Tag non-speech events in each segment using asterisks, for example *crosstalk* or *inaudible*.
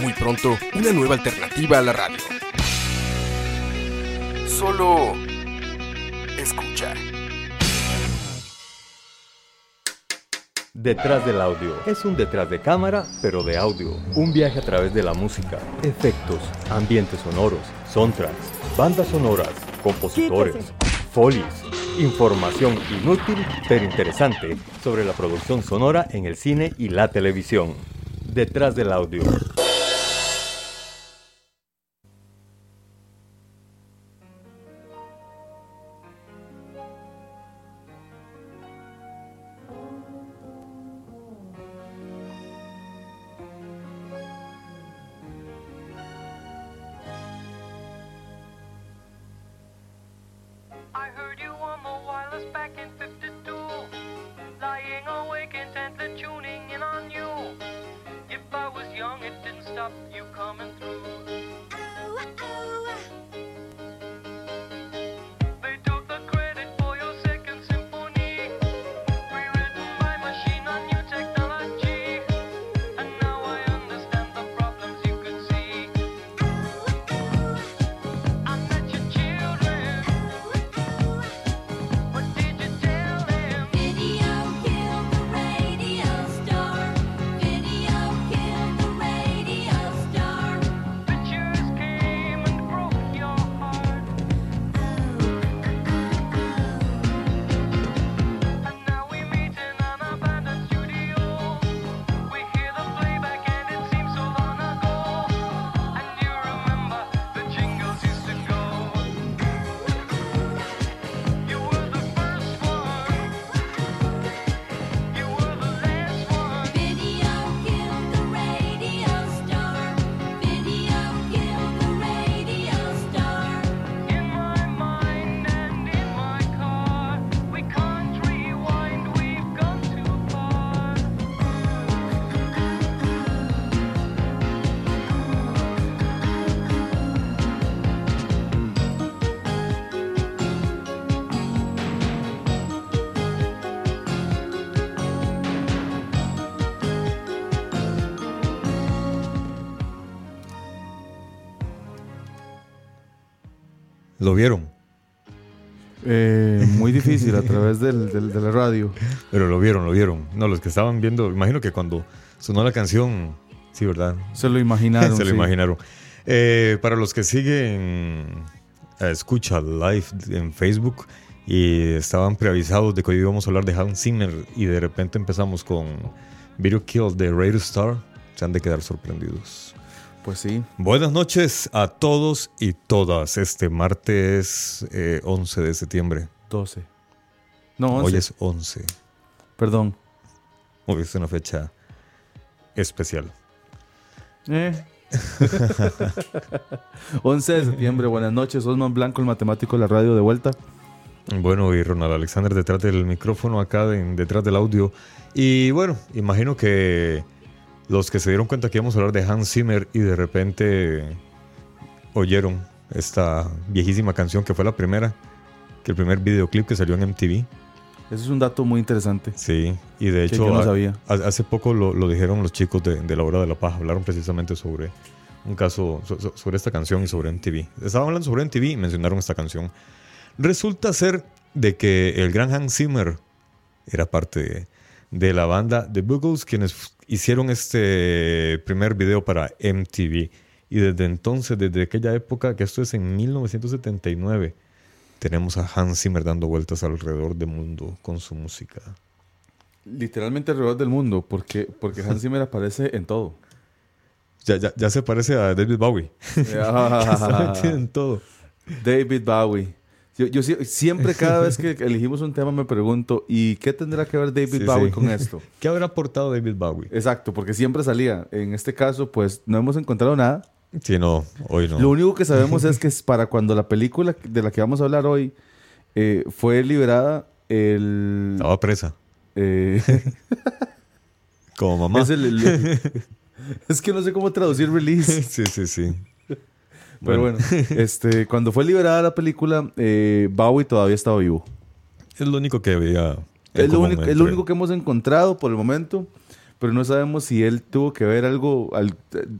Muy pronto, una nueva alternativa a la radio. Solo escucha. Detrás del audio. Es un detrás de cámara, pero de audio. Un viaje a través de la música, efectos, ambientes sonoros, soundtracks, bandas sonoras, compositores, folies, información inútil pero interesante sobre la producción sonora en el cine y la televisión. Detrás del audio. ¿Lo vieron? Eh, muy difícil a *laughs* través del, del- de la radio. Pero lo vieron, lo vieron. No, los que estaban viendo, imagino que cuando sonó la canción, sí, ¿verdad? Se lo imaginaron. *laughs* Se lo sí. imaginaron. Eh, para los que siguen eh, Escucha Live en Facebook y estaban preavisados de que hoy íbamos a hablar de Hans Zimmer y de repente empezamos con Video Kill de Radio Star, se han de quedar sorprendidos. Pues sí. Buenas noches a todos y todas. Este martes eh, 11 de septiembre. 12. No, 11. Hoy es 11. Perdón. Hoy es una fecha especial. Eh. *laughs* 11 de septiembre, buenas noches. Osman Blanco, el matemático de la radio, de vuelta. Bueno, y Ronald Alexander detrás del micrófono acá, de- detrás del audio. Y bueno, imagino que los que se dieron cuenta que íbamos a hablar de Hans Zimmer y de repente oyeron esta viejísima canción que fue la primera, que el primer videoclip que salió en MTV. Ese es un dato muy interesante. Sí, y de hecho yo no a- sabía. hace poco lo, lo dijeron los chicos de, de la hora de la paz, hablaron precisamente sobre un caso, so- so- sobre esta canción y sobre MTV. Estaban hablando sobre MTV y mencionaron esta canción. Resulta ser de que el gran Hans Zimmer era parte de, de la banda The Buggles, quienes hicieron este primer video para MTV. Y desde entonces, desde aquella época, que esto es en 1979, tenemos a Hans Zimmer dando vueltas alrededor del mundo con su música. Literalmente alrededor del mundo, porque, porque Hans Zimmer aparece en todo. *laughs* Ya, ya, ya se parece a David Bowie. *laughs* Ah, *laughs* en todo. David Bowie. Yo, yo sie- siempre, cada vez *laughs* que elegimos un tema, me pregunto, ¿y qué tendrá que ver David Sí, Bowie sí. con esto? *laughs* ¿Qué habrá aportado David Bowie? Exacto, porque siempre salía. En este caso, pues no hemos encontrado nada. Sí, no, hoy no. Lo único que sabemos es *laughs* que es para cuando la película de la que vamos a hablar hoy eh, fue liberada, el. Estaba presa. eh, Como mamá. es, el- el- es que no sé cómo traducir release. Sí, sí, sí. Pero bueno, este, cuando fue liberada la película, eh, Bowie todavía estaba vivo. Es lo único que había. Es lo, único, es lo único que hemos encontrado por el momento, pero no sabemos si él tuvo que ver algo al-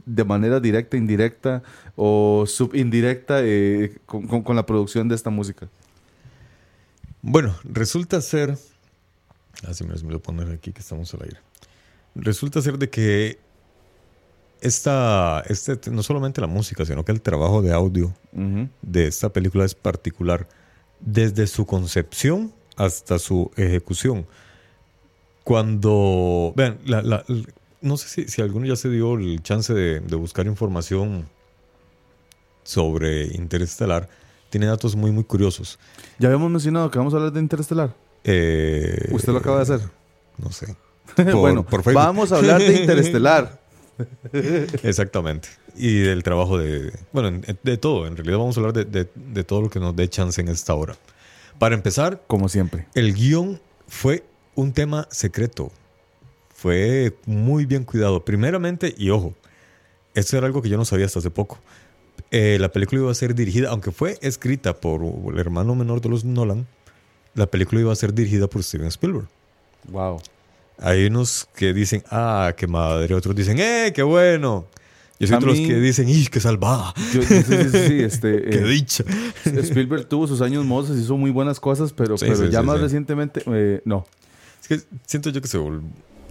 de manera directa, indirecta o subindirecta eh, con, con- con la producción de esta música. Bueno, resulta ser. Ah, sí, me lo voy a poner aquí que estamos al aire. Resulta ser de que esta, este, no solamente la música, sino que el trabajo de audio de esta película es particular. Desde su concepción hasta su ejecución. Cuando. Vean, la- la- no sé si, si alguno ya se dio el chance de, de buscar información sobre Interestelar. Tiene datos muy, muy curiosos. Ya habíamos mencionado que vamos a hablar de Interestelar. Eh, Usted lo acaba de hacer. No sé. *laughs* Por- bueno, por vamos a hablar de Interestelar. *laughs* *laughs* Exactamente. Y del trabajo de. Bueno, en- de todo. En realidad vamos a hablar de, de- de todo lo que nos dé chance en esta hora. Para empezar, Como siempre. el guion fue un tema secreto. Fue muy bien cuidado. Primeramente, y ojo, esto era algo que yo no sabía hasta hace poco. Eh, la película iba a ser dirigida, aunque fue escrita por el hermano menor de los Nolan, la película iba a ser dirigida por Steven Spielberg. Wow. Hay unos que dicen, ah, qué madre. Otros dicen, eh, qué bueno. Y hay otros mí- que dicen, ¡ih, qué salvada! Yo, sí, sí, sí, sí, este, *laughs* ¡Qué eh, dicha! Spielberg tuvo sus años mozos, hizo muy buenas cosas, pero, pero ya más recientemente, eh, no. Es que siento yo que se vol-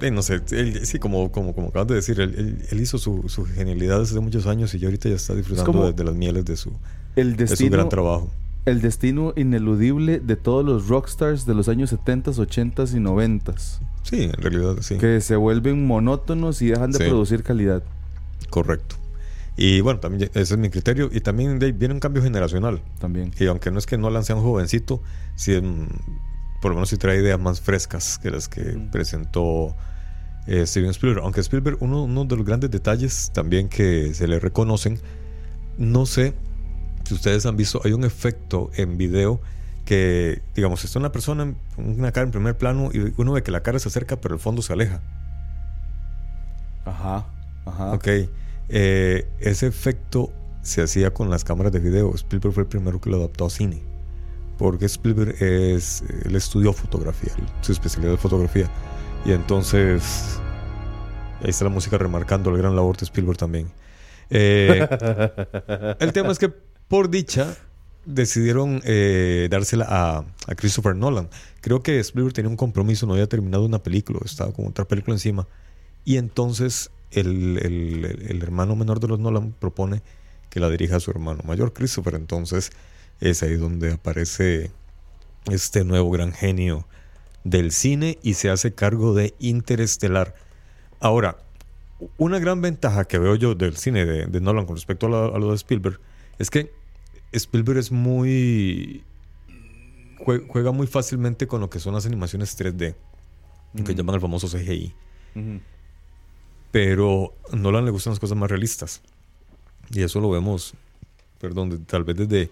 eh, no sé, él- sí, como, como, como acabas de decir, él, él- él hizo su, su genialidad desde muchos años y ya ahorita ya está disfrutando como de, de las mieles de su, El de su destino, gran trabajo. el destino ineludible de todos los rockstars de los años 70s, 80s y 90s, Sí, en realidad sí. que se vuelven monótonos y dejan de Sí. producir calidad. Correcto. Y bueno, también ese es mi criterio. Y también de viene un cambio generacional. También. Y aunque no es que Nolan sea un jovencito, sí, mm, por lo menos sí trae ideas más frescas que las que presentó eh, Steven Spielberg. Aunque Spielberg, uno, uno de los grandes detalles también que se le reconocen, no sé si ustedes han visto, hay un efecto en video que, digamos, está una persona, una cara en primer plano y uno ve que la cara se acerca pero el fondo se aleja. Ajá, ajá. Ok. Eh, ese efecto se hacía con las cámaras de video. Spielberg fue el primero que lo adaptó a cine. Porque Spielberg es. Él estudió fotografía. Su especialidad es fotografía. Y entonces. Ahí está la música remarcando el gran labor de Spielberg también. Eh, *laughs* el tema es que, por dicha, decidieron eh, dársela a, Christopher Nolan. Creo que Spielberg tenía un compromiso, no había terminado una película, estaba con otra película encima. Y entonces el, hermano menor de los Nolan propone que la dirija a su hermano mayor, Christopher. Entonces es ahí donde aparece este nuevo gran genio del cine y se hace cargo de Interestelar. Ahora, una gran ventaja que veo yo del cine de, Nolan con respecto a lo de Spielberg es que Spielberg es muy... jue- Juega muy fácilmente con lo que son las animaciones 3D, que llaman el famoso CGI pero a Nolan le gustan las cosas más realistas. Y eso lo vemos, perdón, de- tal vez desde...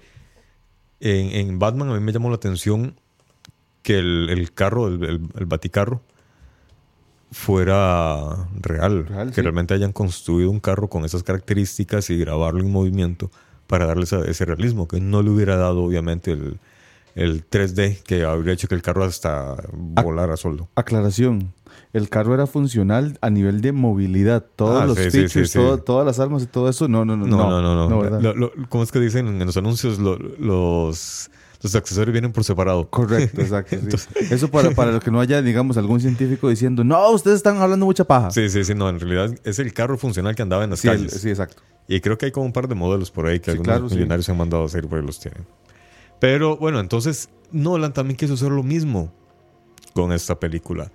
En, en Batman a mí me llamó la atención que el, el carro, el, el, el baticarro, fuera real. Real, que sí. realmente hayan construido un carro con esas características y grabarlo en movimiento para darle esa- ese realismo, que no le hubiera dado obviamente el, el 3D que habría hecho que el carro hasta volara solo. Aclaración. El carro era funcional a nivel de movilidad. Todos Ah, los sí, features, sí, sí. todo- todas las armas y todo eso. No, no, no. No, no, no. no. ¿verdad? Lo- lo- ¿Cómo es que dicen en los anuncios? Lo- los, los accesorios vienen por separado. Correcto, exacto. sí. *laughs* Eso para, para que no haya, digamos, algún científico diciendo, no, ustedes están hablando mucha paja. Sí, sí, sí. No, en realidad es el carro funcional que andaba en las Sí, el- calles. sí, exacto. Y creo que hay como un par de modelos por ahí que Sí, algunos claro, millonarios se han mandado a hacer ahí los tienen. Pero bueno, entonces Nolan también quiso hacer lo mismo con esta película.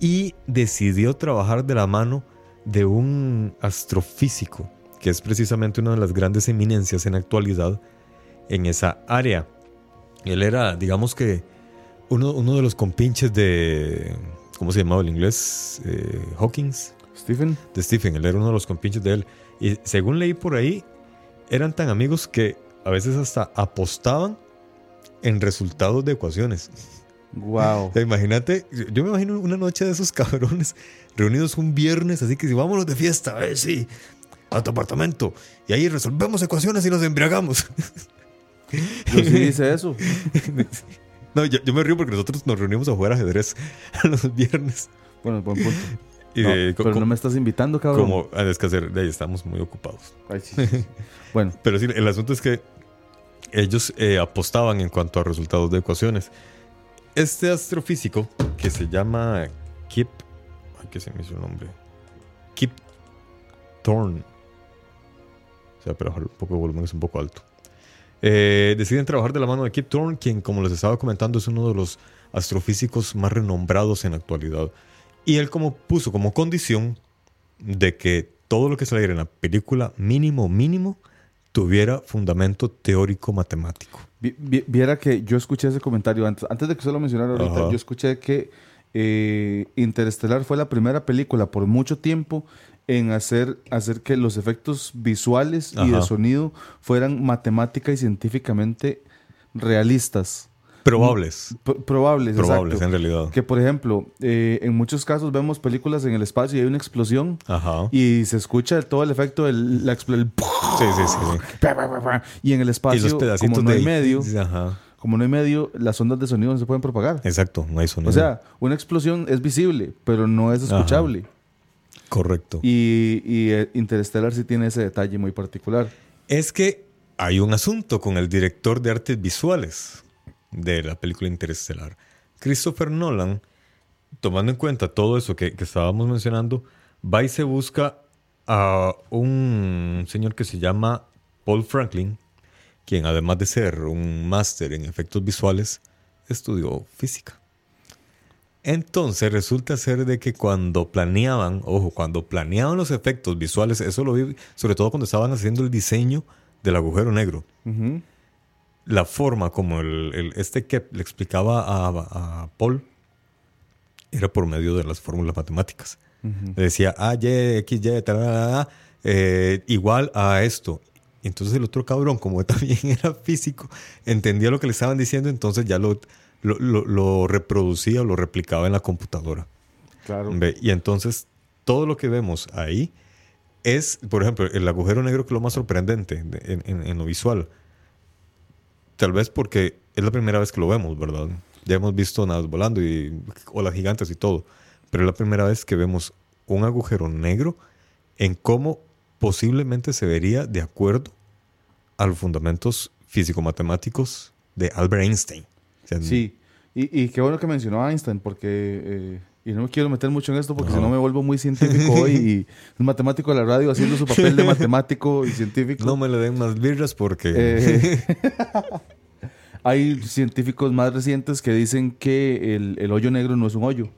Y decidió trabajar de la mano de un astrofísico, que es precisamente una de las grandes eminencias en la actualidad en esa área. Él era, digamos que, uno, uno de los compinches de. ¿Cómo se llamaba el inglés? Eh, Hawkins. Stephen. De Stephen. Él era uno de los compinches de él. Y según leí por ahí, eran tan amigos que a veces hasta apostaban en resultados de ecuaciones. Wow. *laughs* Imagínate, yo- me imagino una noche de esos cabrones reunidos un viernes, así que si vámonos de fiesta, a ver si a tu apartamento y ahí resolvemos ecuaciones y nos embriagamos. *laughs* Yo sí hice eso. *laughs* No, yo, yo me río porque nosotros nos reunimos a jugar ajedrez *laughs* los viernes. Bueno, buen punto. Y No, de- co- pero no me estás invitando, cabrón. como, que hacer, de ahí estamos muy ocupados. Ay, sí, sí, sí. *laughs* Bueno, Pero sí, el asunto es que ellos eh, apostaban en cuanto a resultados de ecuaciones. Este astrofísico que se llama Kip, ay, ¿qué se me hizo el nombre? Kip Thorne. O sea, pero un poco de volumen es un poco alto. Eh, deciden trabajar de la mano de Kip Thorne, quien, como les estaba comentando, es uno de los astrofísicos más renombrados en la actualidad. Y él como puso como condición de que todo lo que saliera en la película, mínimo, mínimo, tuviera fundamento teórico matemático. vi- vi- viera que yo escuché ese comentario antes, antes de que usted lo mencionara ahorita. Ajá. Yo escuché que eh, Interestelar fue la primera película por mucho tiempo en hacer, hacer que los efectos visuales y de sonido fueran matemática y científicamente realistas. Probables. P- probables, probables, exacto. en realidad. Que por ejemplo, eh, en muchos casos vemos películas en el espacio y hay una explosión Ajá. y se escucha todo el efecto del la el Sí, sí, sí. sí. y en el Y espacio los pedacitos como no de hay medio, Ajá. como no hay medio, las ondas de sonido no se pueden propagar. Exacto, no hay sonido. O sea, una explosión es visible, pero no es escuchable. Correcto. Y, y eh, Interstellar sí tiene ese detalle muy particular. Es que hay un asunto con el director de artes visuales de la película Interestelar. Christopher Nolan, tomando en cuenta todo eso que, que estábamos mencionando, va y se busca a un señor que se llama Paul Franklin, quien además de ser un máster en efectos visuales, estudió física. Entonces resulta ser de que cuando planeaban, ojo, cuando planeaban los efectos visuales, eso lo vi sobre todo cuando estaban haciendo el diseño del agujero negro. La forma como el, el- este que le explicaba a, a Paul era por medio de las fórmulas matemáticas. Le decía A, Y, X, Y, tal, tal, tal, eh, igual a esto. Entonces el otro cabrón, como *laughs* también era físico, entendía lo que le estaban diciendo, entonces ya lo, lo, lo- lo reproducía o lo replicaba en la computadora. Claro. Ve, Y entonces todo lo que vemos ahí es, por ejemplo, el agujero negro que es lo más sorprendente de- en, en- en lo visual. Tal vez porque es la primera vez que lo vemos, ¿verdad? Ya hemos visto naves volando y olas gigantes y todo, pero es la primera vez que vemos un agujero negro en cómo posiblemente se vería de acuerdo a los fundamentos físico-matemáticos de Albert Einstein. Sí. Y, y qué bueno que mencionó a Einstein, porque. eh, y no me quiero meter mucho en esto porque Ajá. si no me vuelvo muy científico *laughs* hoy y un matemático de la radio haciendo su papel de *laughs* matemático y científico. No me le den más birras porque... Eh, *laughs* hay científicos más recientes que dicen que el, el hoyo negro no es un hoyo,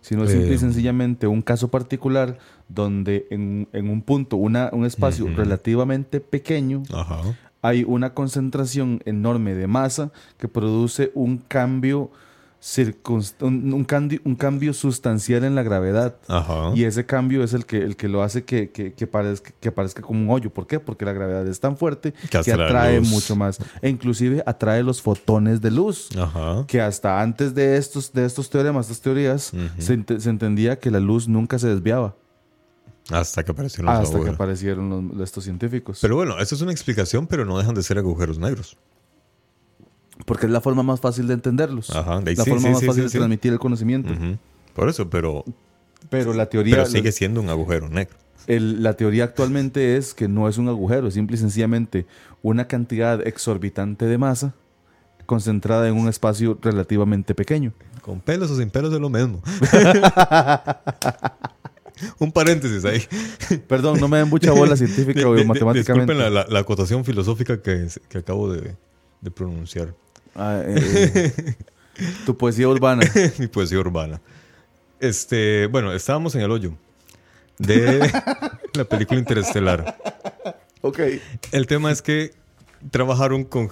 sino es simple y Eh. sencillamente un caso particular donde en, en un punto, una, un espacio relativamente pequeño, Ajá. Hay una concentración enorme de masa que produce un cambio, un, un cambio, un cambio sustancial en la gravedad. Ajá. Y ese cambio es el que, el que lo hace que, que, que parezca, que parezca como un hoyo. ¿Por qué? Porque la gravedad es tan fuerte Que atrae luz. mucho más. E inclusive atrae los fotones de luz. Ajá. Que hasta antes de estos, de estos teoremas, estas teorías, se entendía que la luz nunca se desviaba. Hasta que aparecieron los hasta que agujeros. aparecieron los- estos científicos. Pero bueno, esa es una explicación, pero no dejan de ser agujeros negros. Porque es la forma más fácil de entenderlos. Ajá, de la sí, forma sí, más sí, fácil de transmitir el conocimiento. Ujú. Por eso, pero, Pero la teoría, pero sigue siendo un agujero negro. el- la teoría actualmente es que no es un agujero, es simple y sencillamente una cantidad exorbitante de masa concentrada en un espacio relativamente pequeño. Con pelos o sin pelos es lo mismo. *laughs* *laughs* un paréntesis ahí. Perdón, no me den mucha bola científica *laughs* o matemáticamente. Disculpen la, la- la acotación filosófica que, que acabo de, de pronunciar. Ah, eh, tu poesía urbana. *laughs* Mi poesía urbana. Este, bueno, estábamos en el hoyo de la película Interestelar. Ok. El tema es que trabajaron con.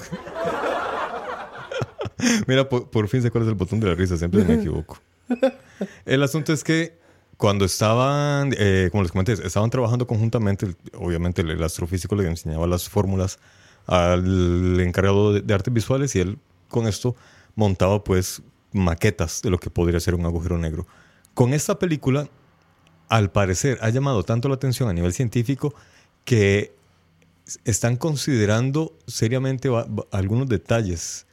Mira, por, por fin sé cuál es el botón de la risa, siempre me equivoco. El asunto es que cuando estaban, eh, como les comenté, estaban trabajando conjuntamente, obviamente el, el astrofísico le enseñaba las fórmulas al encargado de, de artes visuales y él con esto montaba pues maquetas de lo que podría ser un agujero negro. Con esta película, al parecer, ha llamado tanto la atención a nivel científico que están considerando seriamente algunos detalles,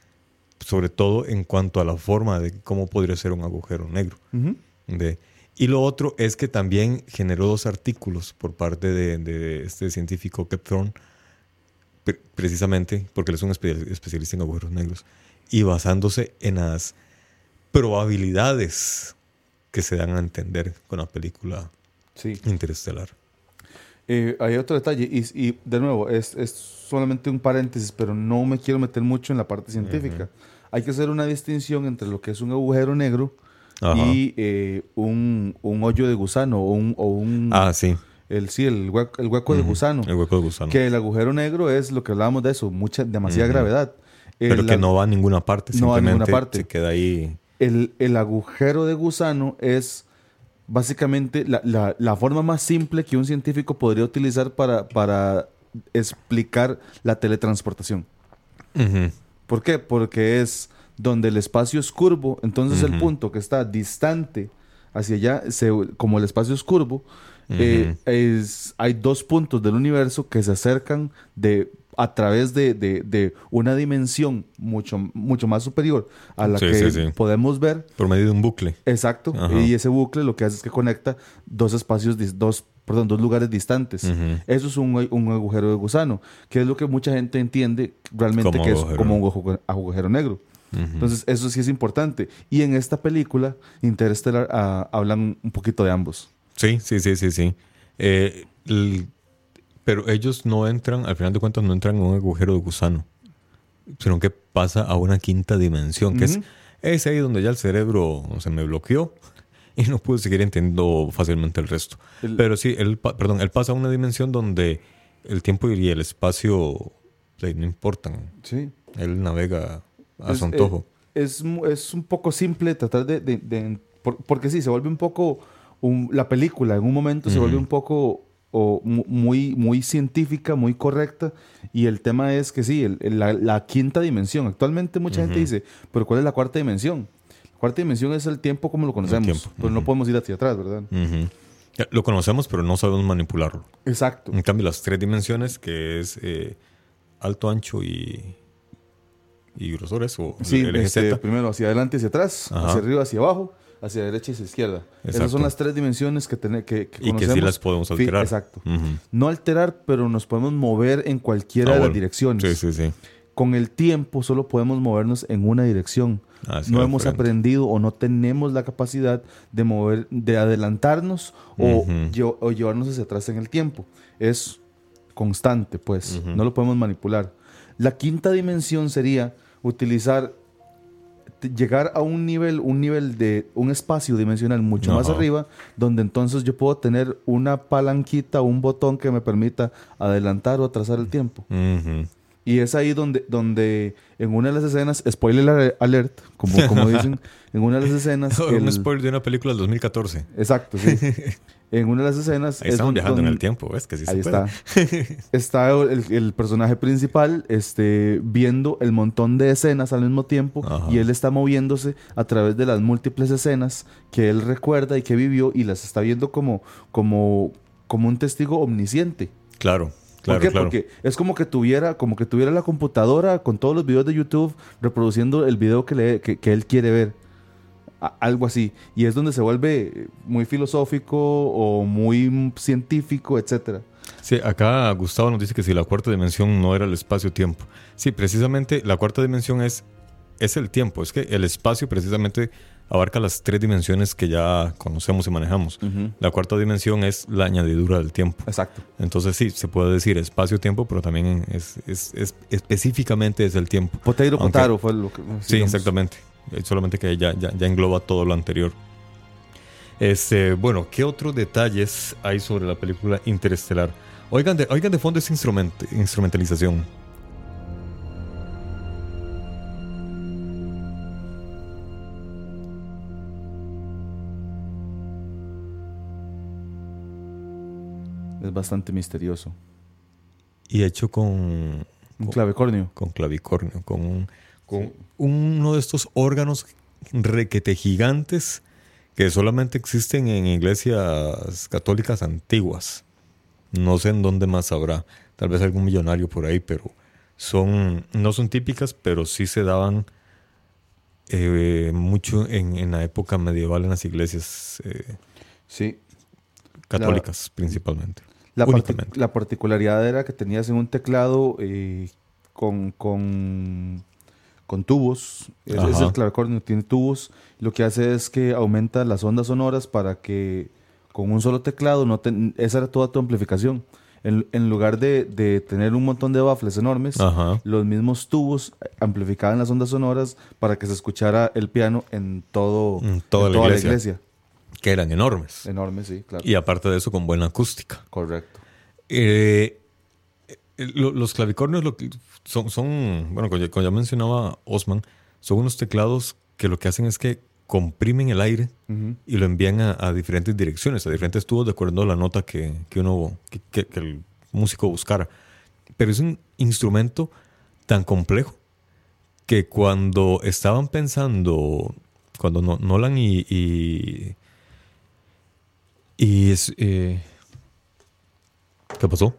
sobre todo en cuanto a la forma de cómo podría ser un agujero negro. De- y lo otro es que también generó dos artículos por parte de, de este científico Kep Thorne, pre- precisamente porque él es un espe- especialista en agujeros negros, y basándose en las probabilidades que se dan a entender con la película Sí. Interestelar. Eh, hay otro detalle, y, y de nuevo, es, es solamente un paréntesis, pero no me quiero meter mucho en la parte científica. Hay que hacer una distinción entre lo que es un agujero negro Ajá. y eh, un, un hoyo de gusano o un... O un Ah, sí. el, sí, el hueco, el hueco de gusano. El hueco de gusano. Que el agujero negro es lo que hablábamos de eso, mucha, demasiada gravedad. Pero que no va a ninguna parte. No va a ninguna parte. Se queda ahí. el, el agujero de gusano es básicamente la, la- la forma más simple que un científico podría utilizar para, para explicar la teletransportación. ¿Por qué? Porque es donde el espacio es curvo, entonces el punto que está distante hacia allá, se- como el espacio es curvo, eh, es, hay dos puntos del universo que se acercan de a través de, de- de una dimensión mucho, mucho más superior a la Sí, que sí, sí. podemos ver Por medio de un bucle. Exacto. Ajá. Y ese bucle lo que hace es que conecta dos espacios, dos, perdón, dos lugares distantes. Eso es un, un agujero de gusano, que es lo que mucha gente entiende realmente Como que es como un agu- agujero negro. Entonces, eso sí es importante. Y en esta película, Interstellar, ah, hablan un poquito de ambos. Sí, sí, sí, sí, sí. Eh, el- pero ellos no entran, al final de cuentas, no entran en un agujero de gusano, sino que pasa a una quinta dimensión, que es, es ahí donde ya el cerebro se me bloqueó y no pude seguir entendiendo fácilmente el resto. El- Pero sí, él, perdón, él pasa a una dimensión donde el tiempo y el espacio no importan. Sí. Él navega a Es, su antojo. eh, es, mu- es un poco simple tratar de... de- de- por- porque sí, se vuelve un poco... un- la película en un momento se vuelve un poco o, muy, muy científica, muy correcta. Y el tema es que sí, el- el- la, la quinta dimensión. Actualmente mucha gente dice, pero ¿cuál es la cuarta dimensión? La cuarta dimensión es el tiempo como lo conocemos. Pero no podemos ir hacia atrás, ¿verdad? Lo conocemos, pero no sabemos manipularlo. Exacto. En cambio, las tres dimensiones, que es eh, alto, ancho y, y grosor, eso, Sí, este, primero hacia adelante y hacia atrás, Ajá. hacia arriba, hacia abajo, hacia derecha y hacia izquierda. Esas son las tres dimensiones que, tene- que, que y que sí las podemos alterar. exacto. No alterar, pero nos podemos mover en cualquiera Ah, de las bueno. direcciones. Sí, sí, sí. Con el tiempo solo podemos movernos en una dirección. Ah, no hemos frente. aprendido o no tenemos la capacidad de mover, de adelantarnos o, o llevarnos hacia atrás en el tiempo. Es constante, pues. No lo podemos manipular. La quinta dimensión sería utilizar llegar a un nivel, un nivel de un espacio dimensional mucho más arriba, donde entonces yo puedo tener una palanquita, un botón que me permita adelantar o atrasar el tiempo. Y es ahí donde, donde en una de las escenas, spoiler ale- alert, como, como *laughs* dicen, en una de las escenas. *laughs* Un el- spoiler de una película del 2014. Exacto, sí. *laughs* En una de las escenas. Ahí es estamos viajando en el tiempo, ¿ves? Que sí Ahí se puede. está. Está el, el personaje principal este, viendo el montón de escenas al mismo tiempo Ajá. y él está moviéndose a través de las múltiples escenas que él recuerda y que vivió y las está viendo como, como, como un testigo omnisciente. Claro, claro, ¿Por qué? claro. Porque es como que tuviera, como que tuviera la computadora con todos los videos de YouTube reproduciendo el video que, le, que, que él quiere ver. Algo así. Y es donde se vuelve muy filosófico o muy científico, etcétera. Sí, acá Gustavo nos dice que si la cuarta dimensión no era el espacio-tiempo. Sí, precisamente la cuarta dimensión es, es el tiempo. Es que el espacio precisamente abarca las tres dimensiones que ya conocemos y manejamos. La cuarta dimensión es la añadidura del tiempo. Exacto. Entonces sí, se puede decir espacio-tiempo, pero también es, es- es- específicamente es el tiempo. Aunque- Potaro fue lo que. Sí, exactamente. Eh, solamente que ya, ya, engloba todo lo anterior. Este, bueno, ¿qué otros detalles hay sobre la película Interestelar? Oigan de, oigan de fondo esa instrument, instrumentalización. Es bastante misterioso. Y hecho con... Un clavicornio. Con, con clavicornio, con un con uno de estos órganos requete gigantes que solamente existen en iglesias católicas antiguas. No sé en dónde más habrá. Tal vez algún millonario por ahí, pero son no son típicas, pero sí se daban eh, mucho en, en la época medieval en las iglesias eh, Sí. católicas principalmente. La, particularidad era que tenías en un teclado eh, con, con, con tubos. Es, el clavicornio, tiene tubos. Lo que hace es que aumenta las ondas sonoras para que con un solo teclado, no te- esa era toda tu amplificación. En, en lugar de, de tener un montón de baffles enormes, Ajá. los mismos tubos amplificaban las ondas sonoras para que se escuchara el piano en todo En toda en la iglesia. Que eran enormes. Enorme, sí, claro. Y aparte de eso, con buena acústica. Correcto. Eh, los clavicornios lo que son, son, bueno, como ya, como ya mencionaba Osman, son unos teclados que lo que hacen es que comprimen el aire y lo envían a, a diferentes direcciones, a diferentes tubos de acuerdo a la nota que, que uno, que, que- que el músico buscara. Pero es un instrumento tan complejo que cuando estaban pensando, cuando No- Nolan y, y, y es, eh, ¿qué pasó?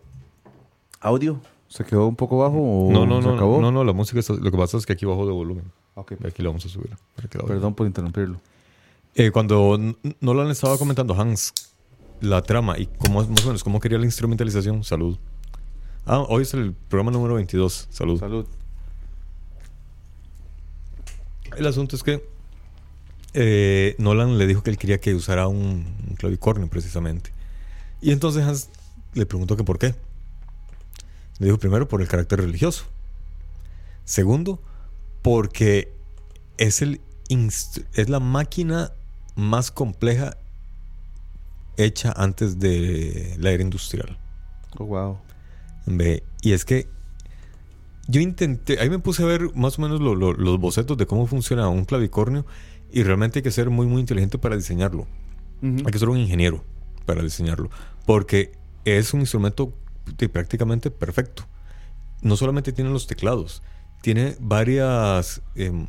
¿Audio? ¿Se quedó un poco bajo o No, no, se no, acabó? no, no, la música está- lo que pasa es que aquí bajó de volumen. Ok, Aquí la vamos a subir. Perdón por interrumpirlo. Eh, cuando N- Nolan estaba comentando Hans la trama y cómo, más o menos cómo quería la instrumentalización, salud. Ah, hoy es el programa número 22, salud. Salud. El asunto es que eh, Nolan le dijo que él quería que usara un, un clavicornio precisamente. Y entonces Hans le preguntó que por qué. Le dijo primero por el carácter religioso. Segundo, porque es, el es la máquina más compleja hecha antes de la era industrial. Oh, wow. Ve, y es que yo intenté, ahí me puse a ver más o menos lo- lo- los bocetos de cómo funciona un clavicornio y realmente hay que ser muy muy inteligente para diseñarlo. Hay que ser un ingeniero para diseñarlo, porque es un instrumento prácticamente perfecto. No solamente tiene los teclados, tiene varias em,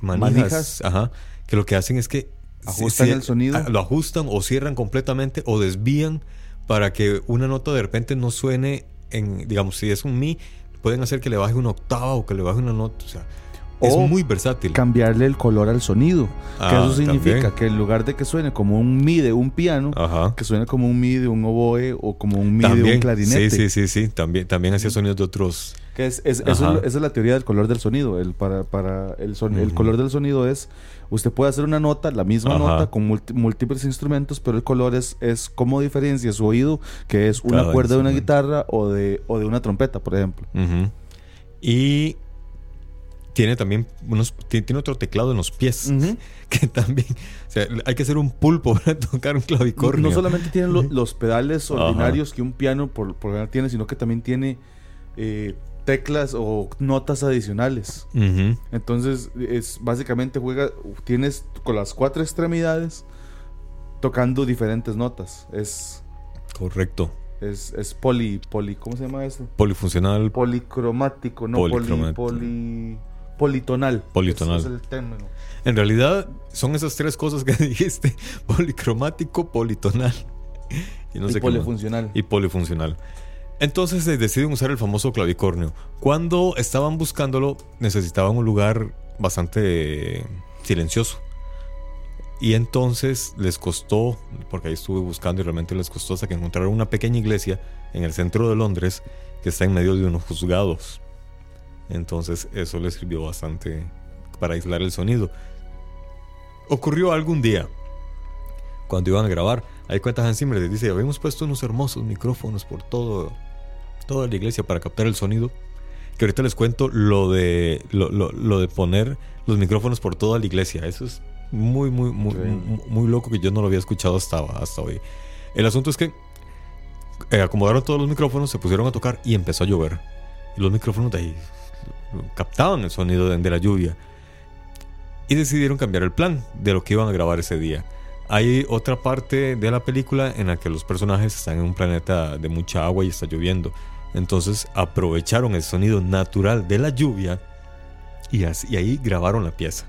manijas, Manijas. ajá, que lo que hacen es que Ajustan el sonido. a- lo ajustan o cierran completamente o desvían para que una nota de repente no suene en, digamos, si es un mi, pueden hacer que le baje una octava o que le baje una nota, o sea, es O muy versátil. Cambiarle el color al sonido. que Ah, eso significa también. que en lugar de que suene como un mi de un piano, Ajá. que suene como un mi de un oboe o como un mi de También, un clarinete. sí, sí, sí, sí, también, también hacía sonidos de otros. Que es, es- eso esa es la teoría del color del sonido. El, para, para el, son- el Ujú. color del sonido es, usted puede hacer una nota, la misma Ajá. nota, con múltiples instrumentos, pero el color es, es cómo diferencia su oído, que es una cuerda de una guitarra o de, o de una trompeta, por ejemplo. Ujú. Y tiene también unos, ti- tiene otro teclado en los pies, *laughs* que también, o sea, hay que ser un pulpo *laughs* para tocar un No, clavicornio. no solamente tiene lo- los pedales ordinarios que un piano por, por tiene, sino que también tiene eh, teclas o notas adicionales. Entonces, es básicamente juega, tienes con las cuatro extremidades tocando diferentes notas. Es, Correcto. es, es poli, poli, ¿cómo se llama eso? Polisfuncional, Policromático, no Policromático. poli, poli, politonal. Politonal. Ese es el término. En realidad son esas tres cosas que *laughs* dijiste: policromático, politonal y no y sé qué polifuncional. y polifuncional. Entonces eh, deciden usar el famoso clavicornio. Cuando estaban buscándolo, necesitaban un lugar bastante silencioso. Y entonces les costó, porque ahí estuve buscando y realmente les costó hasta que encontraron una pequeña iglesia en el centro de Londres que está en medio de unos juzgados. Entonces eso les sirvió bastante para aislar el sonido. Ocurrió algún día cuando iban a grabar. Ahí cuenta Hans Zimmer, les dice, habíamos puesto unos hermosos micrófonos por todo, toda la iglesia para captar el sonido. Que ahorita les cuento lo de, lo, lo- lo de poner los micrófonos por toda la iglesia. Eso es muy, muy, muy, Sí. muy, muy loco que yo no lo había escuchado hasta, hasta hoy. El asunto es que eh, acomodaron todos los micrófonos, se pusieron a tocar y empezó a llover. Y los micrófonos de ahí captaban el sonido de, la lluvia. Y decidieron cambiar el plan de lo que iban a grabar ese día. Hay otra parte de la película en la que los personajes están en un planeta de mucha agua y está lloviendo. Entonces aprovecharon el sonido natural de la lluvia y, así- y ahí grabaron la pieza.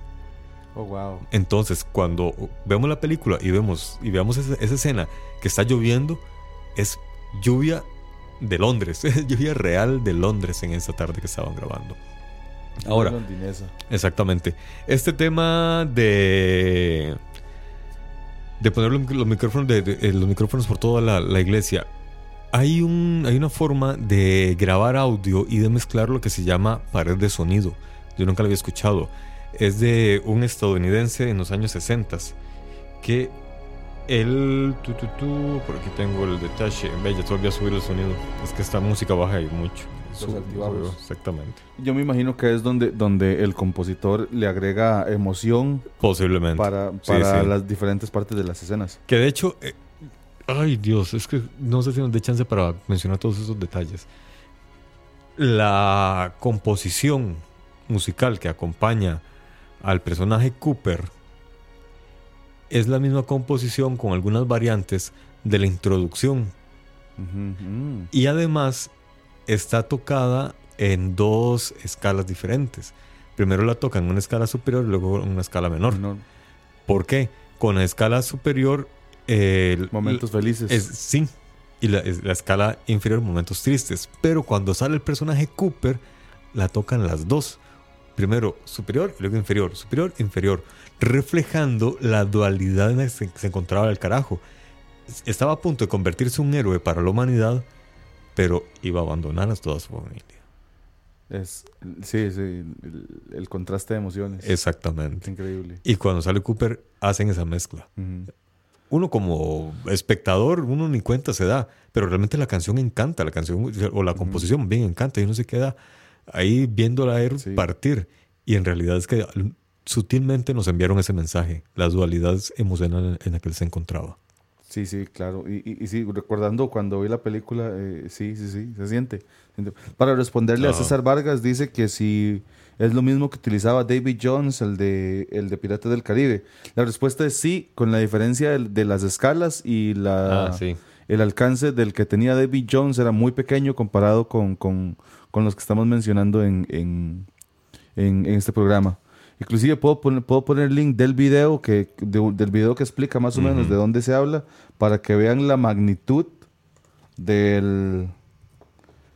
Oh, wow. Entonces, cuando vemos la película y vemos y veamos esa, esa escena que está lloviendo, es lluvia de Londres, es *laughs* lluvia real de Londres en esa tarde que estaban grabando. Ahora, Londinesa. exactamente. Este tema de de poner los, micrófonos de, de- eh, los micrófonos por toda la, la iglesia. Hay un hay una forma de grabar audio y de mezclar lo que se llama pared de sonido. Yo nunca lo había escuchado. Es de un estadounidense en los años 60 que él tu, tu, tu, por aquí tengo el detalle. Ve, ya te volví a subir el sonido. Es que esta música baja ahí mucho. Altibajos. exactamente. Yo me imagino que es donde, donde el compositor le agrega emoción Posiblemente. para, para sí. las diferentes partes de las escenas. Que de hecho, eh, ay Dios, es que no sé si nos dé chance para mencionar todos esos detalles. La composición musical que acompaña al personaje Cooper es la misma composición con algunas variantes de la introducción y además está tocada en dos escalas diferentes. Primero la tocan en una escala superior y luego en una escala menor. No, ¿Por qué? Con la escala superior eh, momentos felices. es, sí. Y la, es- la escala inferior, momentos tristes. Pero cuando sale el personaje Cooper, la tocan las dos. Primero superior y luego inferior. Superior, inferior. Reflejando la dualidad en la que se, se encontraba el carajo. Estaba a punto de convertirse en un héroe para la humanidad, pero iba a abandonar a toda su familia. Es, sí, sí, el, el contraste de emociones. Es Exactamente. increíble. Y cuando sale Cooper, hacen esa mezcla. Uno como espectador, uno ni cuenta se da, pero realmente la canción encanta, la canción o la composición bien encanta y uno se queda ahí viéndola a él Sí. partir. Y en realidad es que sutilmente nos enviaron ese mensaje, la dualidad emocional en la que él se encontraba. Sí, sí, claro. Y, y, y sí, recordando cuando vi la película, eh, sí, sí, sí, se siente. Para responderle a Ajá. César Vargas, dice que si es lo mismo que utilizaba David Jones, el de, el de Piratas del Caribe. La respuesta es sí, con la diferencia de, las escalas y la, Ah, sí. el alcance del que tenía David Jones era muy pequeño comparado con, con, con los que estamos mencionando en, en, en, en este programa. Inclusive puedo poner, puedo poner el link del video que, de- del video que explica más o menos de dónde se habla para que vean la magnitud del...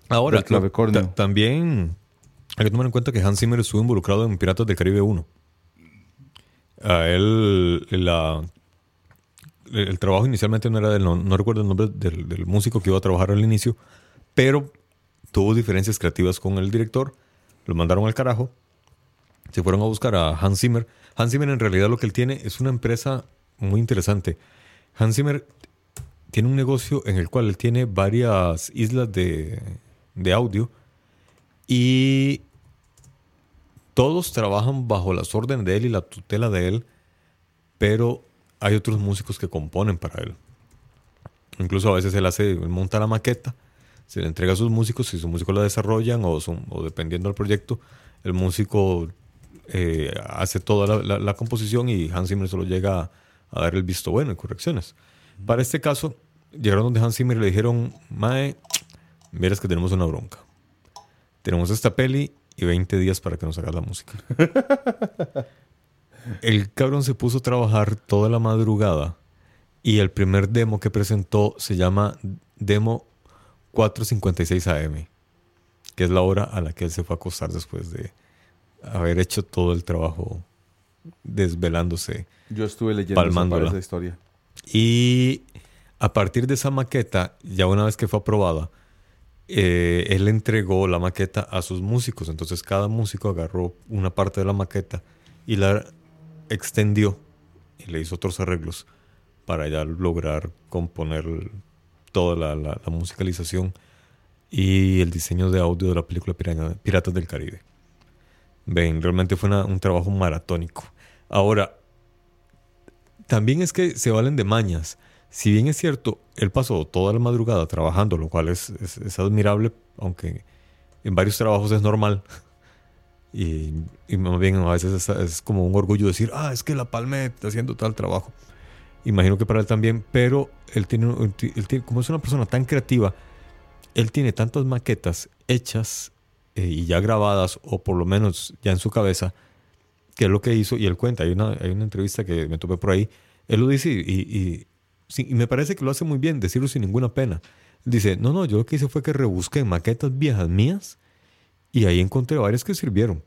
Ahora, Del clavicornio. también hay que tomar en cuenta que Hans Zimmer estuvo involucrado en Piratas del Caribe 1. A él, la, el, trabajo inicialmente no era de él, no, no recuerdo el nombre del, del músico que iba a trabajar al inicio, pero tuvo diferencias creativas con el director, lo mandaron al carajo, se fueron a buscar a Hans Zimmer. Hans Zimmer en realidad lo que él tiene es una empresa muy interesante. Hans Zimmer tiene un negocio en el cual él tiene varias islas de, de audio y todos trabajan bajo las órdenes de él y la tutela de él, pero hay otros músicos que componen para él. Incluso a veces él hace, él monta la maqueta, se le entrega a sus músicos, si sus músicos la desarrollan o, dependiendo del proyecto, el músico eh, hace toda la, la- la composición y Hans Zimmer solo llega a, a dar el visto bueno y correcciones. Para este caso, llegaron donde Hans Zimmer y le dijeron, Mae, miras que tenemos una bronca. Tenemos esta peli y 20 días para que nos hagas la música. *laughs* el cabrón se puso a trabajar toda la madrugada y el primer demo que presentó se llama Demo 4.56 AM, que es la hora a la que él se fue a acostar después de haber hecho todo el trabajo desvelándose. Yo estuve leyendo Palmándola. esa historia. Y a partir de esa maqueta, ya una vez que fue aprobada, eh, él entregó la maqueta a sus músicos. Entonces cada músico agarró una parte de la maqueta y la extendió y le hizo otros arreglos para ya lograr componer toda la, la- la musicalización y el diseño de audio de la película Piraña- Piratas del Caribe. Ven, realmente fue un trabajo maratónico. Ahora, también es que se valen de mañas. Si bien es cierto, él pasó toda la madrugada trabajando, lo cual es, admirable, aunque en varios trabajos es normal. *laughs* Y, más bien a veces es, como un orgullo decir, ah, es que la palme haciendo tal trabajo. Imagino que para él también, pero él tiene, él tiene- como es una persona tan creativa, él tiene tantas maquetas hechas eh, y ya grabadas, o por lo menos ya en su cabeza, que es lo que hizo, y él cuenta, hay una, hay una entrevista que me topé por ahí, él lo dice y, y- me parece que lo hace muy bien, decirlo sin ninguna pena. Dice, no, no, yo lo que hice fue que rebusqué maquetas viejas mías y ahí encontré varias que sirvieron.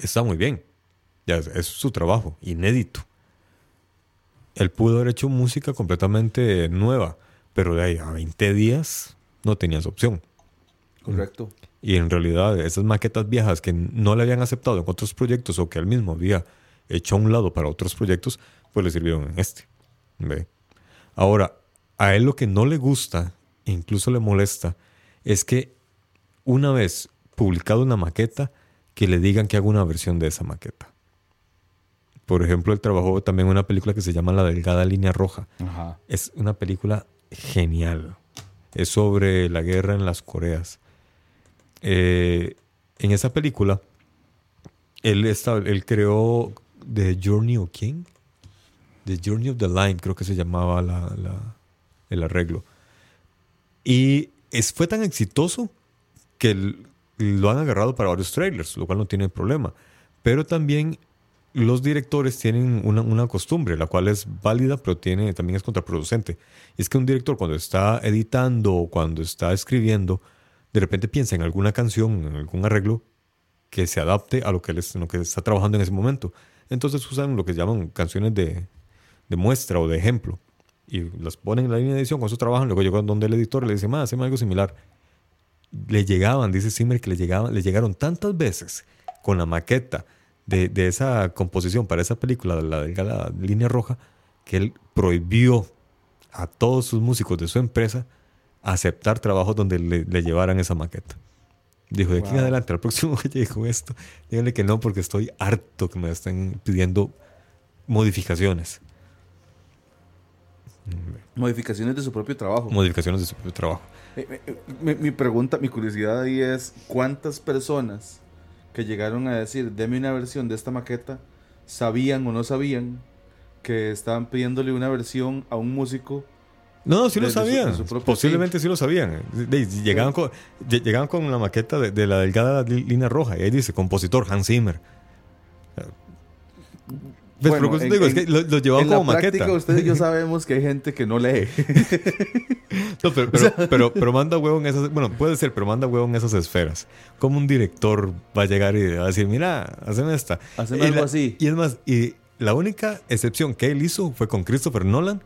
Está muy bien, es, es su trabajo, inédito. Él pudo haber hecho música completamente nueva, pero de ahí a 20 días no tenías opción. Correcto. Y en realidad esas maquetas viejas que no le habían aceptado en otros proyectos o que él mismo había hecho a un lado para otros proyectos, pues le sirvieron en este. ¿Ve? Ahora, a él lo que no le gusta, incluso le molesta, es que una vez publicado una maqueta, que le digan que haga una versión de esa maqueta. Por ejemplo, él trabajó también en una película que se llama La Delgada Línea Roja. Ajá. Es una película genial. Es sobre la guerra en las Coreas. Eh, en esa película, él, esta- él creó The Journey of King. The Journey of the Line, creo que se llamaba la- el arreglo. Y es, fue tan exitoso que lo han agarrado para varios trailers, lo cual no tiene problema. Pero también los directores tienen una, una costumbre, la cual es válida, pero tiene, también es contraproducente. Es que un director cuando está editando o cuando está escribiendo, de repente piensa en alguna canción, en algún arreglo que se adapte a lo que, él es- en lo que está trabajando en ese momento. Entonces usan lo que llaman canciones de, de muestra o de ejemplo. Y las ponen en la línea de edición, con eso trabajan. Luego llegan donde el editor le dice, más, hacemos algo similar. Le llegaban, dice Zimmer, que le, llegaban, le llegaron tantas veces con la maqueta de, de esa composición para esa película, la delgada línea roja, que él prohibió a todos sus músicos de su empresa aceptar trabajos donde le, le llevaran esa maqueta. Dijo, de aquí en adelante, al próximo *laughs* que llegue con esto, díganle que no porque estoy harto que me estén pidiendo modificaciones. Modificaciones de su propio trabajo. Modificaciones de su propio trabajo. Eh, eh, Mi, mi pregunta, mi curiosidad ahí es, ¿cuántas personas que llegaron a decir, deme una versión de esta maqueta, sabían o no sabían que estaban pidiéndole una versión a un músico? No, no, sí lo De- su- sabían. su propio- Posiblemente sí. lo sabían. De- de- llegaban, con, lle- llegaban con la maqueta de, la delgada línea roja y ahí dice compositor Hans Zimmer. Bueno, pero en- digo, es en- que lo, lo llevaban como práctica, maqueta. ustedes y yo *laughs* sabemos que hay gente que no lee. *laughs* No, pero, *laughs* pero, pero, pero manda huevo en esas. Bueno, puede ser, pero manda huevo en esas esferas. Como un director va a llegar y va a decir, mira, haceme esta. Haceme algo la- así. Y es más, y la única excepción que él hizo fue con Christopher Nolan,